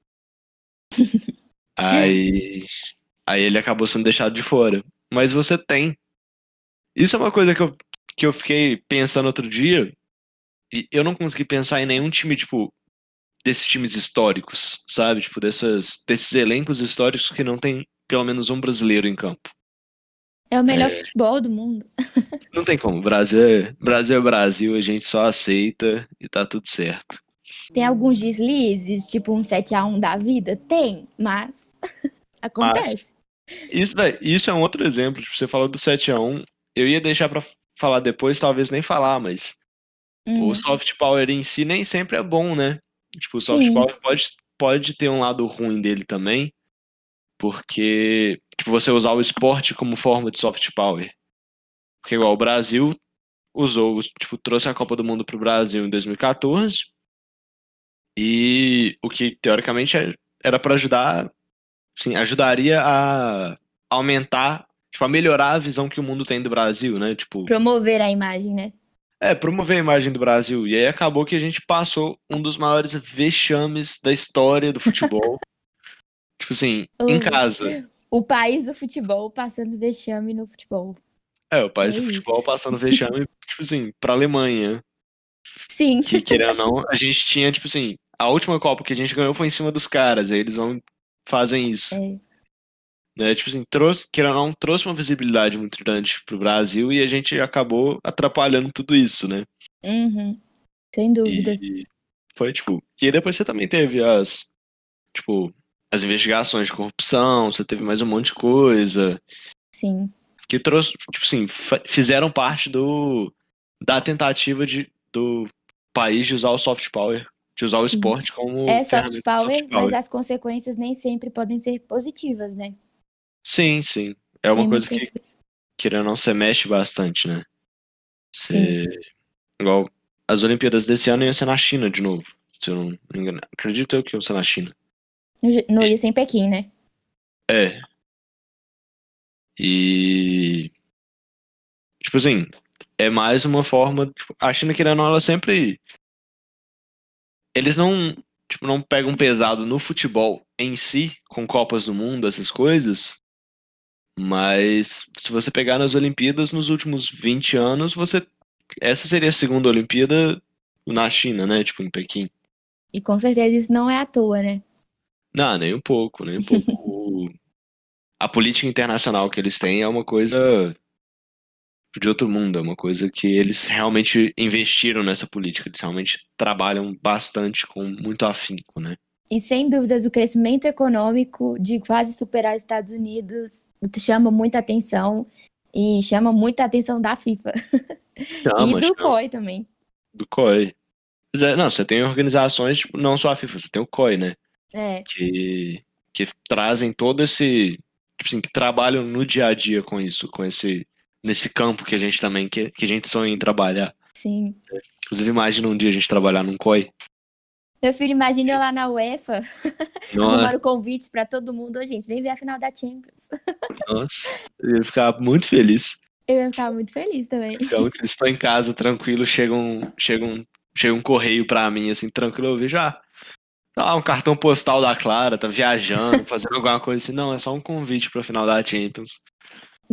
<laughs> Aí, aí ele acabou sendo deixado de fora. Mas você tem. Isso é uma coisa que eu, que eu fiquei pensando outro dia, e eu não consegui pensar em nenhum time, tipo, desses times históricos, sabe? Tipo, dessas, desses elencos históricos que não tem pelo menos um brasileiro em campo. É o melhor futebol do mundo. Não tem como. Brasil é, Brasil é Brasil, a gente só aceita e tá tudo certo. Tem alguns deslizes, tipo um 7x1 da vida? Tem, mas <laughs> acontece. Isso, véi, isso é um outro exemplo. Tipo, você falou do 7x1. Eu ia deixar pra falar depois, talvez nem falar, mas Hum, o soft power em si nem sempre é bom, né? Tipo, o soft Sim. power pode, pode ter um lado ruim dele também, porque tipo, você usar o esporte como forma de soft power. Porque igual o Brasil usou, tipo, trouxe a Copa do Mundo pro Brasil em 2014 e o que teoricamente é- era para ajudar, sim, ajudaria a aumentar, tipo, a melhorar a visão que o mundo tem do Brasil, né? Tipo, Promover a imagem, né? é, promover a imagem do Brasil. E aí acabou que a gente passou um dos maiores vexames da história do futebol. <laughs> tipo assim, em Oh. casa. O país do futebol passando vexame no futebol. É, o país É do futebol passando vexame, <laughs> tipo assim, pra Alemanha. Sim. Que, querendo ou não, a gente tinha, tipo assim, a última Copa que a gente ganhou foi em cima dos caras. Aí eles vão, fazem isso. É. Né? Tipo assim, trouxe, querendo ou não, trouxe uma visibilidade muito grande pro Brasil e a gente acabou atrapalhando tudo isso, né? Uhum. Sem dúvidas. E foi tipo. E depois você também teve as. Tipo, as investigações de corrupção, você teve mais um monte de coisa. Sim. Que trouxe, tipo assim, fizeram parte do. da tentativa de, do país de usar o soft power, de usar o Sim. esporte como É soft power, soft mas power. as consequências nem sempre podem ser positivas, né? Sim, sim. É uma Tem coisa que, coisa. querendo ou não, você mexe bastante, né? Você... Igual as Olimpíadas desse ano iam ser na China de novo, se eu não me engano. Acredito eu que iam ser na China. No ia sem Pequim, né? É. E. Tipo assim, é mais uma forma. tipo, a China, querendo ou não, ela sempre. Eles não. Tipo, não pegam pesado no futebol em si, com Copas do Mundo, essas coisas. Mas se você pegar nas Olimpíadas, nos últimos 20 anos, você. Essa seria a segunda Olimpíada na China, né? Tipo, em Pequim. E com certeza isso não é à toa, né? Não, nem um pouco, nem um pouco. <laughs> A política internacional que eles têm é uma coisa de outro mundo, é uma coisa que eles realmente investiram nessa política, eles realmente trabalham bastante com muito afinco, né? E sem dúvidas, o crescimento econômico de quase superar os Estados Unidos chama muita atenção e chama muita atenção da FIFA <laughs> Chama, e do chama. COI também. do COI. É, não, você tem organizações, tipo, não só a FIFA, você tem o COI, né? É, Que, que trazem todo esse, tipo assim, que trabalham no dia a dia com isso, com esse, nesse campo que a gente também, que, que a gente sonha em trabalhar. sim. Inclusive, imagina um dia a gente trabalhar num COI. Meu filho, imagina eu lá na UEFA, <laughs> Não é? arrumando convite pra todo mundo. Ô, gente, vem ver a final da Champions. Nossa, eu ia ficar muito feliz. Eu ia ficar muito feliz também. Muito feliz. Estou em casa, tranquilo, chega um, chega um, chega um correio pra mim, assim, tranquilo, eu vejo, ah, ah, um cartão postal da Clara, tá viajando, fazendo alguma coisa assim. Não, é só um convite pra final da Champions.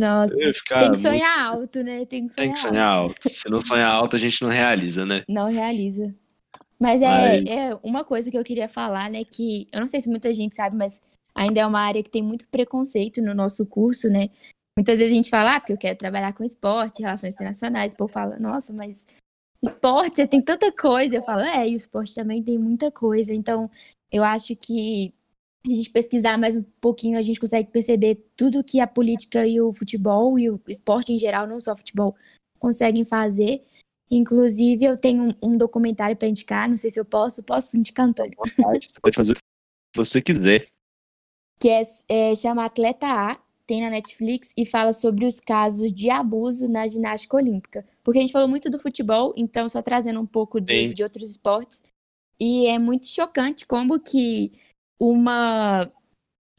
Nossa, tem que muito- sonhar alto, né? Tem que sonhar, Tem que sonhar alto. Se não sonhar alto, a gente não realiza, né? Não realiza. Mas é, Mas- é uma coisa que eu queria falar, né? Que eu não sei se muita gente sabe, mas ainda é uma área que tem muito preconceito no nosso curso, né? Muitas vezes a gente fala, ah, porque eu quero trabalhar com esporte, relações internacionais. O povo fala, nossa, mas esporte, você tem tanta coisa. Eu falo, é, e o esporte também tem muita coisa. Então, eu acho que a gente pesquisar mais um pouquinho, a gente consegue perceber tudo que a política e o futebol e o esporte em geral, não só futebol, conseguem fazer. Inclusive, eu tenho um, um documentário para indicar, não sei se eu posso, posso indicar, Antônio? Você pode fazer o que você quiser. Que é, é, chama Atleta A, tem na Netflix e fala sobre os casos de abuso na ginástica olímpica. Porque a gente falou muito do futebol, então só trazendo um pouco de, de outros esportes. E é muito chocante como que uma,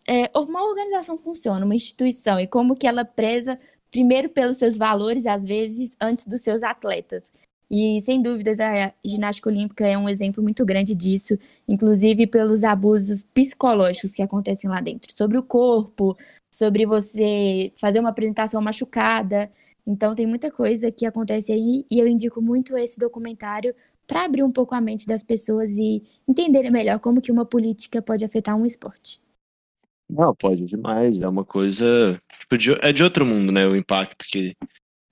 é, uma organização funciona, uma instituição, e como que ela preza primeiro pelos seus valores, às vezes, antes dos seus atletas. E, sem dúvidas, a ginástica olímpica é um exemplo muito grande disso, inclusive pelos abusos psicológicos que acontecem lá dentro, sobre o corpo, sobre você fazer uma apresentação machucada. Então, tem muita coisa que acontece aí, e eu indico muito esse documentário para abrir um pouco a mente das pessoas e entenderem melhor como que uma política pode afetar um esporte. Não, pode demais. É uma coisa. Tipo, de- é de outro mundo, né? O impacto que,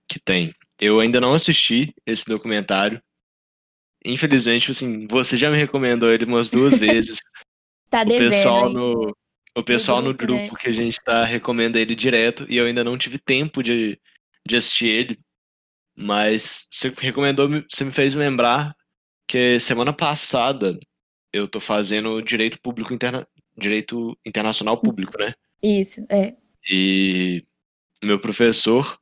que tem. Eu ainda não assisti esse documentário. Infelizmente, assim, você já me recomendou ele umas duas <laughs> vezes. Tá O devendo pessoal aí. no, o pessoal no grupo, que a gente tá recomenda ele direto e eu ainda não tive tempo de, de assistir ele. Mas você recomendou, me- você me fez lembrar que semana passada eu tô fazendo direito público interna, direito internacional público, né? Isso, é. E meu professor,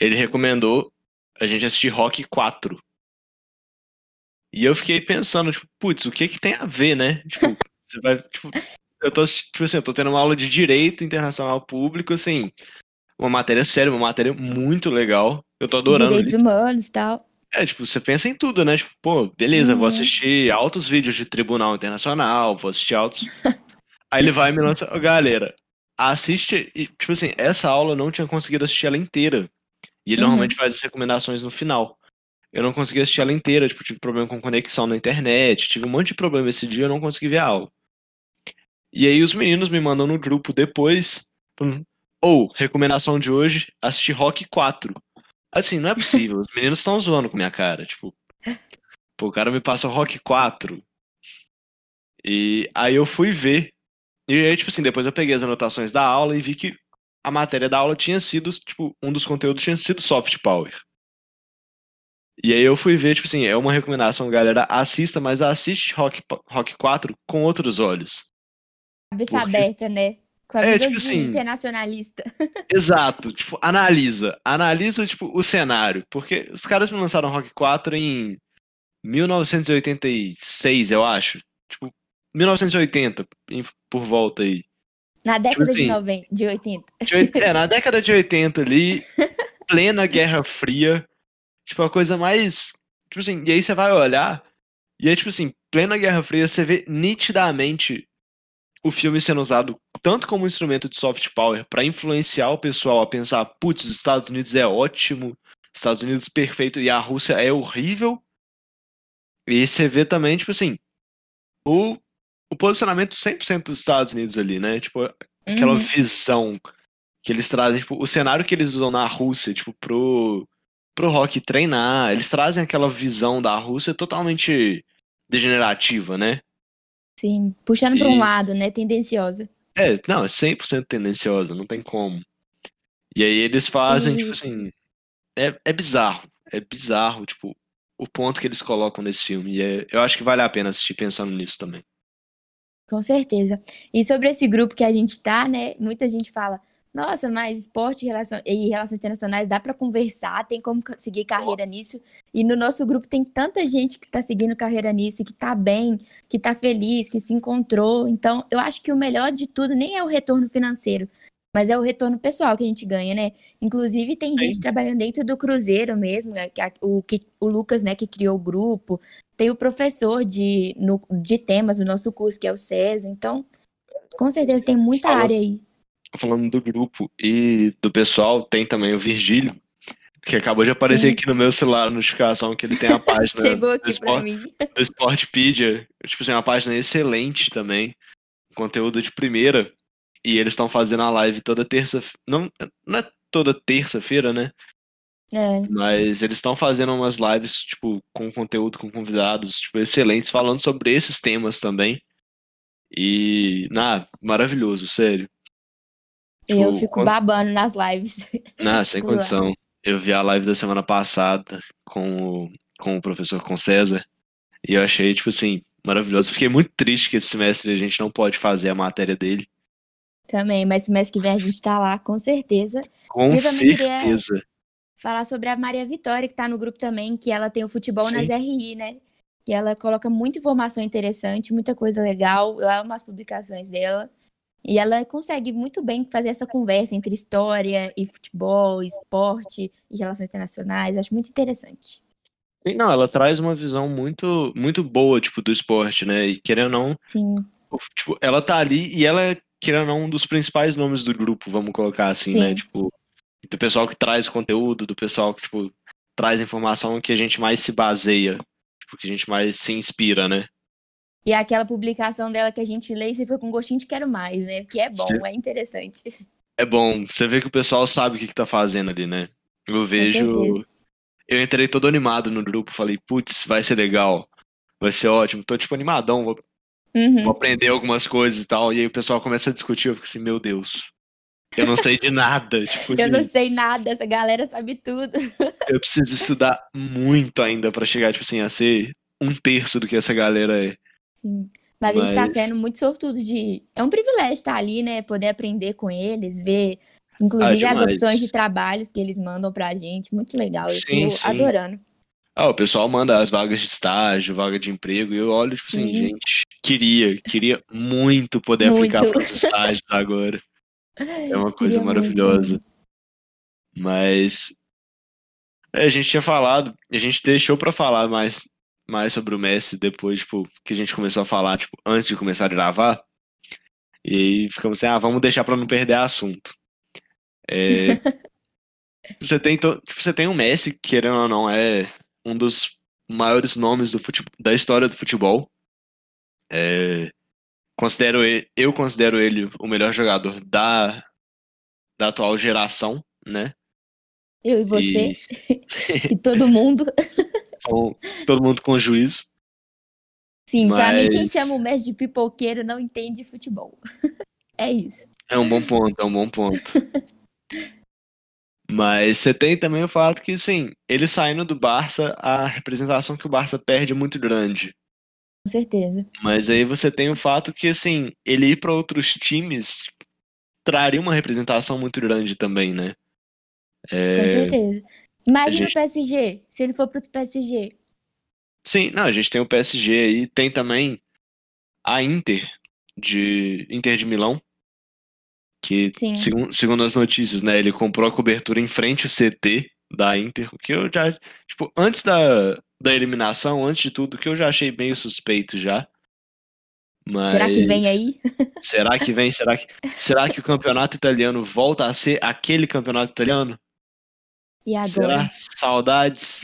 ele recomendou a gente assistir Rock 4. E eu fiquei pensando, tipo, putz, o que que tem a ver, né? <laughs> Tipo, você vai, tipo, eu tô, tipo assim, eu tô tendo uma aula de Direito Internacional Público, assim, uma matéria séria, uma matéria muito legal. Eu tô adorando. Direitos humanos e tal. É, tipo, você pensa em tudo, né? Tipo, pô, beleza, vou Uhum. assistir altos vídeos de Tribunal Internacional, vou assistir altos. <laughs> Aí ele vai e me lança, "Ô, galera, assiste. E, tipo assim, essa aula eu não tinha conseguido assistir ela inteira. E ele Uhum. normalmente faz as recomendações no final. Eu não consegui assistir ela inteira, tipo, tive problema com conexão na internet, tive um monte de problema esse dia, eu não consegui ver a aula. E aí os meninos me mandam no grupo depois, falando, ou, recomendação de hoje, assistir Rock 4. Assim, não é possível, os meninos estão zoando com minha cara, tipo, pô, o cara me passa o Rock 4. E aí eu fui ver, e aí, tipo assim, depois eu peguei as anotações da aula e vi que a matéria da aula tinha sido, tipo, um dos conteúdos tinha sido soft power. E aí eu fui ver, tipo assim, é uma recomendação, galera, assista, mas assiste Rock, Rock 4 com outros olhos. Cabeça Porque... aberta, né? Com a é, tipo assim, internacionalista. <laughs> Exato, tipo, analisa. Analisa, tipo, o cenário. Porque os caras me lançaram Rock 4 em 1986, eu acho. Tipo, 1980, por volta aí. Na década tipo assim, de, 90, de 80. De, é, na década de 80 ali, <laughs> plena Guerra Fria. Tipo, a coisa mais. Tipo assim, e aí você vai olhar, e é tipo assim, plena Guerra Fria, você vê nitidamente o filme sendo usado tanto como instrumento de soft power para influenciar o pessoal a pensar, putz, os Estados Unidos é ótimo, Estados Unidos perfeito e a Rússia é horrível. E você vê também, tipo assim, o, o posicionamento 100% dos Estados Unidos ali, né? Tipo, aquela uhum. visão que eles trazem, tipo, o cenário que eles usam na Rússia, tipo, pro, pro rock treinar, eles trazem aquela visão da Rússia totalmente degenerativa, né? Sim, puxando e... para um lado, né? Tendenciosa. É, não, é 100% tendenciosa, não tem como. E aí eles fazem, e... tipo assim. É, é bizarro. É bizarro, tipo, o ponto que eles colocam nesse filme. E é, eu acho que vale a pena assistir pensando nisso também. Com certeza. E sobre esse grupo que a gente tá, né? Muita gente fala, nossa, mas esporte e relações, e relações internacionais dá para conversar, tem como seguir carreira nisso. E no nosso grupo tem tanta gente que está seguindo carreira nisso, que está bem, que está feliz, que se encontrou. Então, eu acho que o melhor de tudo nem é o retorno financeiro, mas é o retorno pessoal que a gente ganha, né? Inclusive, tem gente trabalhando dentro do Cruzeiro mesmo, né? o, que, o Lucas, né, que criou o grupo. Tem o professor de, no, de temas do nosso curso, que é o César. Então, com certeza tem muita Fala. área aí falando do grupo e do pessoal, tem também o Virgílio, que acabou de aparecer Sim. aqui no meu celular a notificação que ele tem a <laughs> página Chegou aqui do, Sport, mim. do Sportpedia. Tipo assim, uma página excelente também. Conteúdo de primeira. E eles estão fazendo a live toda terça. Não, não é toda terça-feira, né? É. Mas eles estão fazendo umas lives, tipo, com conteúdo, com convidados, tipo, excelentes, falando sobre esses temas também. E, na, maravilhoso, sério. Eu tipo, fico babando nas lives. <laughs> Não, sem condição. Eu vi a live da semana passada com o, com o professor com César e eu achei, tipo assim, maravilhoso. Fiquei muito triste que esse semestre a gente não pode fazer a matéria dele. Também, mas semestre que vem a gente tá lá, com certeza. Com eu certeza. falar sobre a Maria Vitória, que tá no grupo também, que ela tem o futebol Sim. nas RI, né? E ela coloca muita informação interessante, muita coisa legal. Eu amo as publicações dela. E ela consegue muito bem fazer essa conversa entre história e futebol, esporte e relações internacionais. Acho muito interessante. Não, ela traz uma visão muito, muito boa, tipo, do esporte, né? E querendo ou não, Sim. Tipo, ela tá ali e ela é, querendo ou não, um dos principais nomes do grupo, vamos colocar assim, né? Sim. né? Tipo, do pessoal que traz conteúdo, do pessoal que, tipo, traz informação que a gente mais se baseia, tipo, que a gente mais se inspira, né? E é aquela publicação dela que a gente lê e você fica com gostinho de quero mais, né? Que é bom, Sim. é interessante. É bom, você vê que o pessoal sabe o que, que tá fazendo ali, né? Eu vejo. Eu entrei todo animado no grupo, falei, putz, vai ser legal, vai ser ótimo, tô tipo animadão, vou, uhum. vou aprender algumas coisas e tal. E aí o pessoal começa a discutir, eu fico assim, meu Deus, eu não sei de nada. <laughs> Tipo, eu assim, não sei nada, essa galera sabe tudo. <laughs> eu preciso estudar muito ainda para chegar, tipo assim, a ser um terço do que essa galera é. Sim. Mas, Mas, a gente tá sendo muito sortudo de. É um privilégio estar ali, né? Poder aprender com eles, ver, inclusive, ah, as opções de trabalhos que eles mandam pra gente. Muito legal. Eu sim, tô sim. adorando. Ah, o pessoal manda as vagas de estágio, vaga de emprego, e eu olho, tipo assim, sim. assim, gente, queria, queria muito poder muito. aplicar para os estágios agora. É uma <laughs> coisa queria maravilhosa. Muito. Mas é, a gente tinha falado, a gente deixou para falar mais mais sobre o Messi depois, tipo, que a gente começou a falar, tipo, antes de começar a gravar. E aí ficamos assim, ah, vamos deixar para não perder assunto. É, <laughs> você tem to, tipo, você tem o Messi, querendo ou não, é um dos maiores nomes do futebol, da história do futebol. É, considero ele, eu considero ele o melhor jogador da, da atual geração, né? Eu e você. E, <laughs> e todo mundo. <laughs> Então, todo mundo com juízo. Sim, Mas... pra mim, quem chama o Messi de pipoqueiro não entende futebol. <laughs> é isso. É um bom ponto, é um bom ponto. <laughs> Mas você tem também o fato que, sim, ele saindo do Barça, a representação que o Barça perde é muito grande. Com certeza. Mas aí você tem o fato que, assim, ele ir para outros times traria uma representação muito grande também, né? É... Com certeza. Imagina gente... o PSG, se ele for pro PSG. Sim, não, a gente tem o PSG aí, tem também a Inter de Inter de Milão, que segundo, segundo as notícias, né, ele comprou a cobertura em frente ao CT da Inter, o que eu já, tipo, antes da, da eliminação, antes de tudo, que eu já achei meio suspeito já. Mas... Será que vem aí? Será que vem? Será que, será que o campeonato italiano volta a ser aquele campeonato italiano? E agora? Será? Saudades.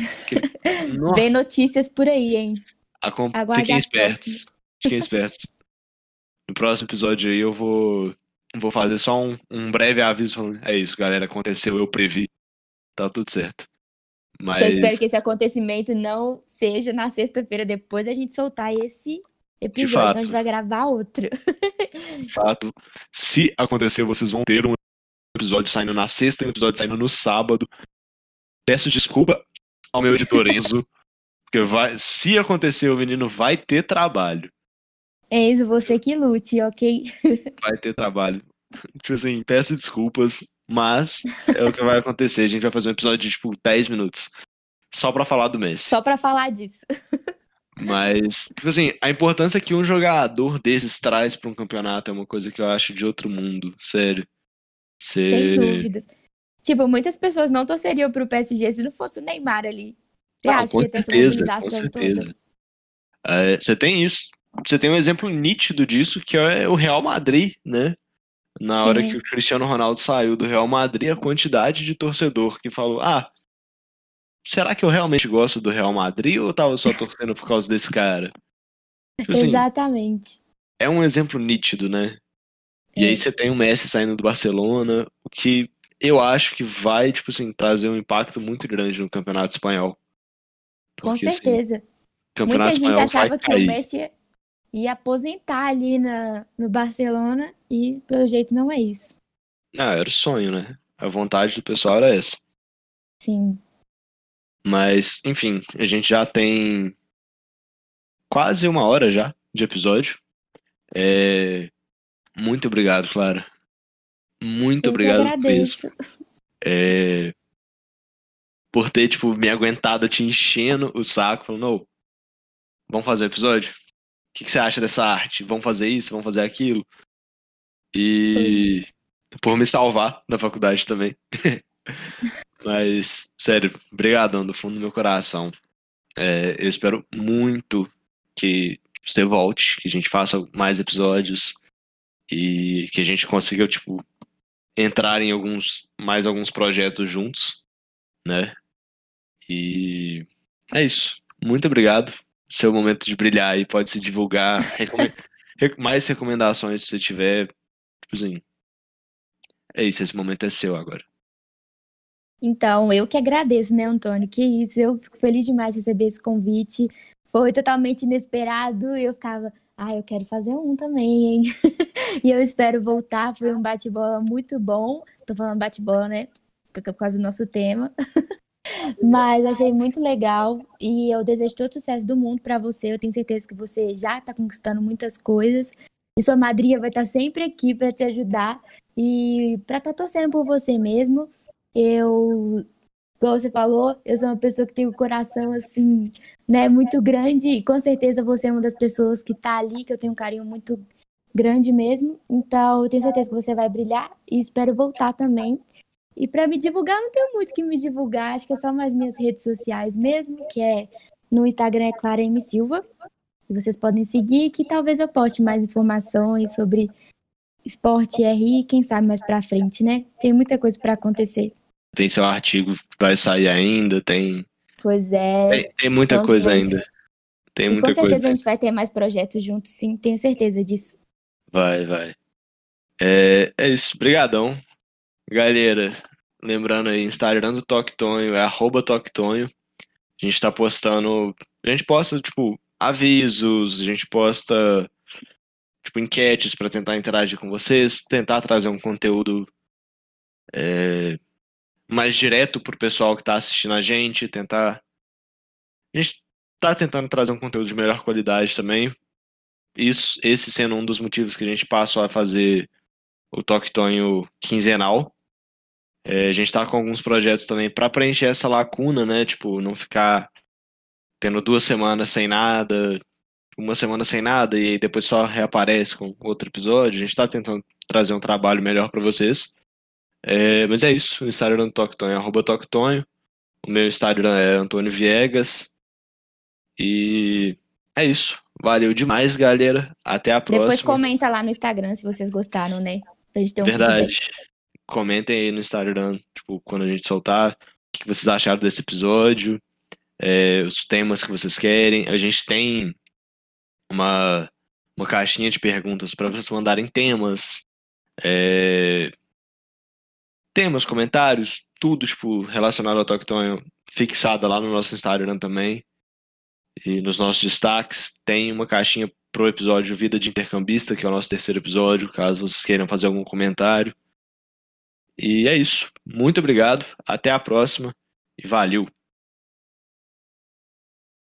<laughs> Vem notícias por aí, hein? Acom... Fiquem espertos. Fiquem <laughs> espertos. No próximo episódio aí eu vou, vou fazer só um, um breve aviso. É isso, galera. Aconteceu, eu previ. Tá tudo certo. Mas... Só espero que esse acontecimento não seja na sexta-feira depois a gente soltar esse episódio. Fato. Senão a gente vai gravar outro. De fato. Se acontecer, vocês vão ter um episódio saindo na sexta e um episódio saindo no sábado. Peço desculpa ao meu editor Enzo, porque vai, se acontecer, o menino vai ter trabalho. Enzo, você que lute, ok? <laughs> Vai ter trabalho. Tipo assim, peço desculpas, mas é o que vai acontecer. A gente vai fazer um episódio de, tipo, 10 minutos. Só pra falar do Messi. Só pra falar disso. <laughs> Mas, tipo assim, a importância que um jogador desses traz pra um campeonato é uma coisa que eu acho de outro mundo, sério. Sem dúvidas. Tipo, muitas pessoas não torceriam pro PSG se não fosse o Neymar ali. Você não, acha com que ia ter certeza, essa com certeza. É, você tem isso. Você tem um exemplo nítido disso, que é o Real Madrid, né? Na Sim. hora que o Cristiano Ronaldo saiu do Real Madrid, a quantidade de torcedor que falou: Ah, será que eu realmente gosto do Real Madrid ou eu tava só torcendo por causa desse cara? Tipo assim, Exatamente. É um exemplo nítido, né? E aí é. você tem o Messi saindo do Barcelona, o que eu acho que vai, tipo assim, trazer um impacto muito grande no Campeonato Espanhol. Porque, Com assim, certeza. Assim, Muita gente achava que o Messi ia aposentar ali na, no Barcelona e, pelo jeito, não é isso. Ah, era o sonho, né? A vontade do pessoal era essa. Sim. Mas, enfim, a gente já tem quase uma hora já de episódio. É... Muito obrigado, Clara. Muito Eu obrigado agradeço. por isso. É... Por ter, tipo, me aguentado te enchendo o saco, falando, não, vamos fazer o um episódio? O que, que, você acha dessa arte? Vamos fazer isso? Vamos fazer aquilo? E por me salvar da faculdade também. <laughs> Mas, sério, obrigadão do fundo do meu coração. É, eu espero muito que você volte, que a gente faça mais episódios e que a gente consiga, tipo, entrar em alguns mais alguns projetos juntos, né? E é isso. Muito obrigado. Seu momento de brilhar aí pode se divulgar. <laughs> Recome... mais recomendações se você tiver. Tipo assim. É isso, esse momento é seu agora. Então, eu que agradeço, né, Antônio? Que isso, eu fico feliz demais de receber esse convite. Foi totalmente inesperado eu ficava, ah, eu quero fazer um também, hein? <laughs> e eu espero voltar. Foi um bate-bola muito bom. Tô falando bate-bola, né? Por causa do nosso tema. <laughs> Mas achei muito legal e eu desejo todo o sucesso do mundo para você. Eu tenho certeza que você já está conquistando muitas coisas e sua madrinha vai estar tá sempre aqui para te ajudar e para estar tá torcendo por você mesmo. Eu, como você falou, eu sou uma pessoa que tem o um coração assim, né, muito grande e com certeza você é uma das pessoas que está ali, que eu tenho um carinho muito grande mesmo. Então, eu tenho certeza que você vai brilhar e espero voltar também. E para me divulgar, não tenho muito que me divulgar, acho que é só mais minhas redes sociais mesmo, que é no Instagram é Clara M Silva. E vocês podem seguir, que talvez eu poste mais informações sobre esporte RI, quem sabe mais para frente, né? Tem muita coisa para acontecer. Tem seu artigo que vai sair ainda, tem. Pois é. Tem, tem muita coisa ainda. Tem e muita com certeza coisa. a gente vai ter mais projetos juntos, sim, tenho certeza disso. Vai, vai. É, é isso, brigadão. Galera, lembrando aí, Instagram do Toque Tonho é arroba Toque Tonho. A gente tá postando. A gente posta, tipo, avisos, a gente posta, tipo, enquetes para tentar interagir com vocês, tentar trazer um conteúdo é, mais direto pro pessoal que tá assistindo a gente, tentar. A gente tá tentando trazer um conteúdo de melhor qualidade também. Isso, esse sendo um dos motivos que a gente passou a fazer o Toque Tonho quinzenal. É, a gente tá com alguns projetos também para preencher essa lacuna, né? Tipo, não ficar tendo duas semanas sem nada, uma semana sem nada e depois só reaparece com outro episódio. A gente tá tentando trazer um trabalho melhor para vocês. É, mas é isso. O Instagram do Toctonho é arroba Toctonho. O meu Instagram é Antônio Viegas. E é isso. Valeu demais, galera. Até a próxima. Depois comenta lá no Instagram se vocês gostaram, né? Pra gente ter um Verdade. feedback. Comentem aí no Instagram, tipo, quando a gente soltar, o que vocês acharam desse episódio, é, os temas que vocês querem. A gente tem uma, uma caixinha de perguntas para vocês mandarem temas, é, temas, comentários, tudo tipo, relacionado ao Toctonho fixada lá no nosso Instagram também. E nos nossos destaques tem uma caixinha pro episódio Vida de Intercambista, que é o nosso terceiro episódio, caso vocês queiram fazer algum comentário. E é isso. Muito obrigado, até a próxima e valeu!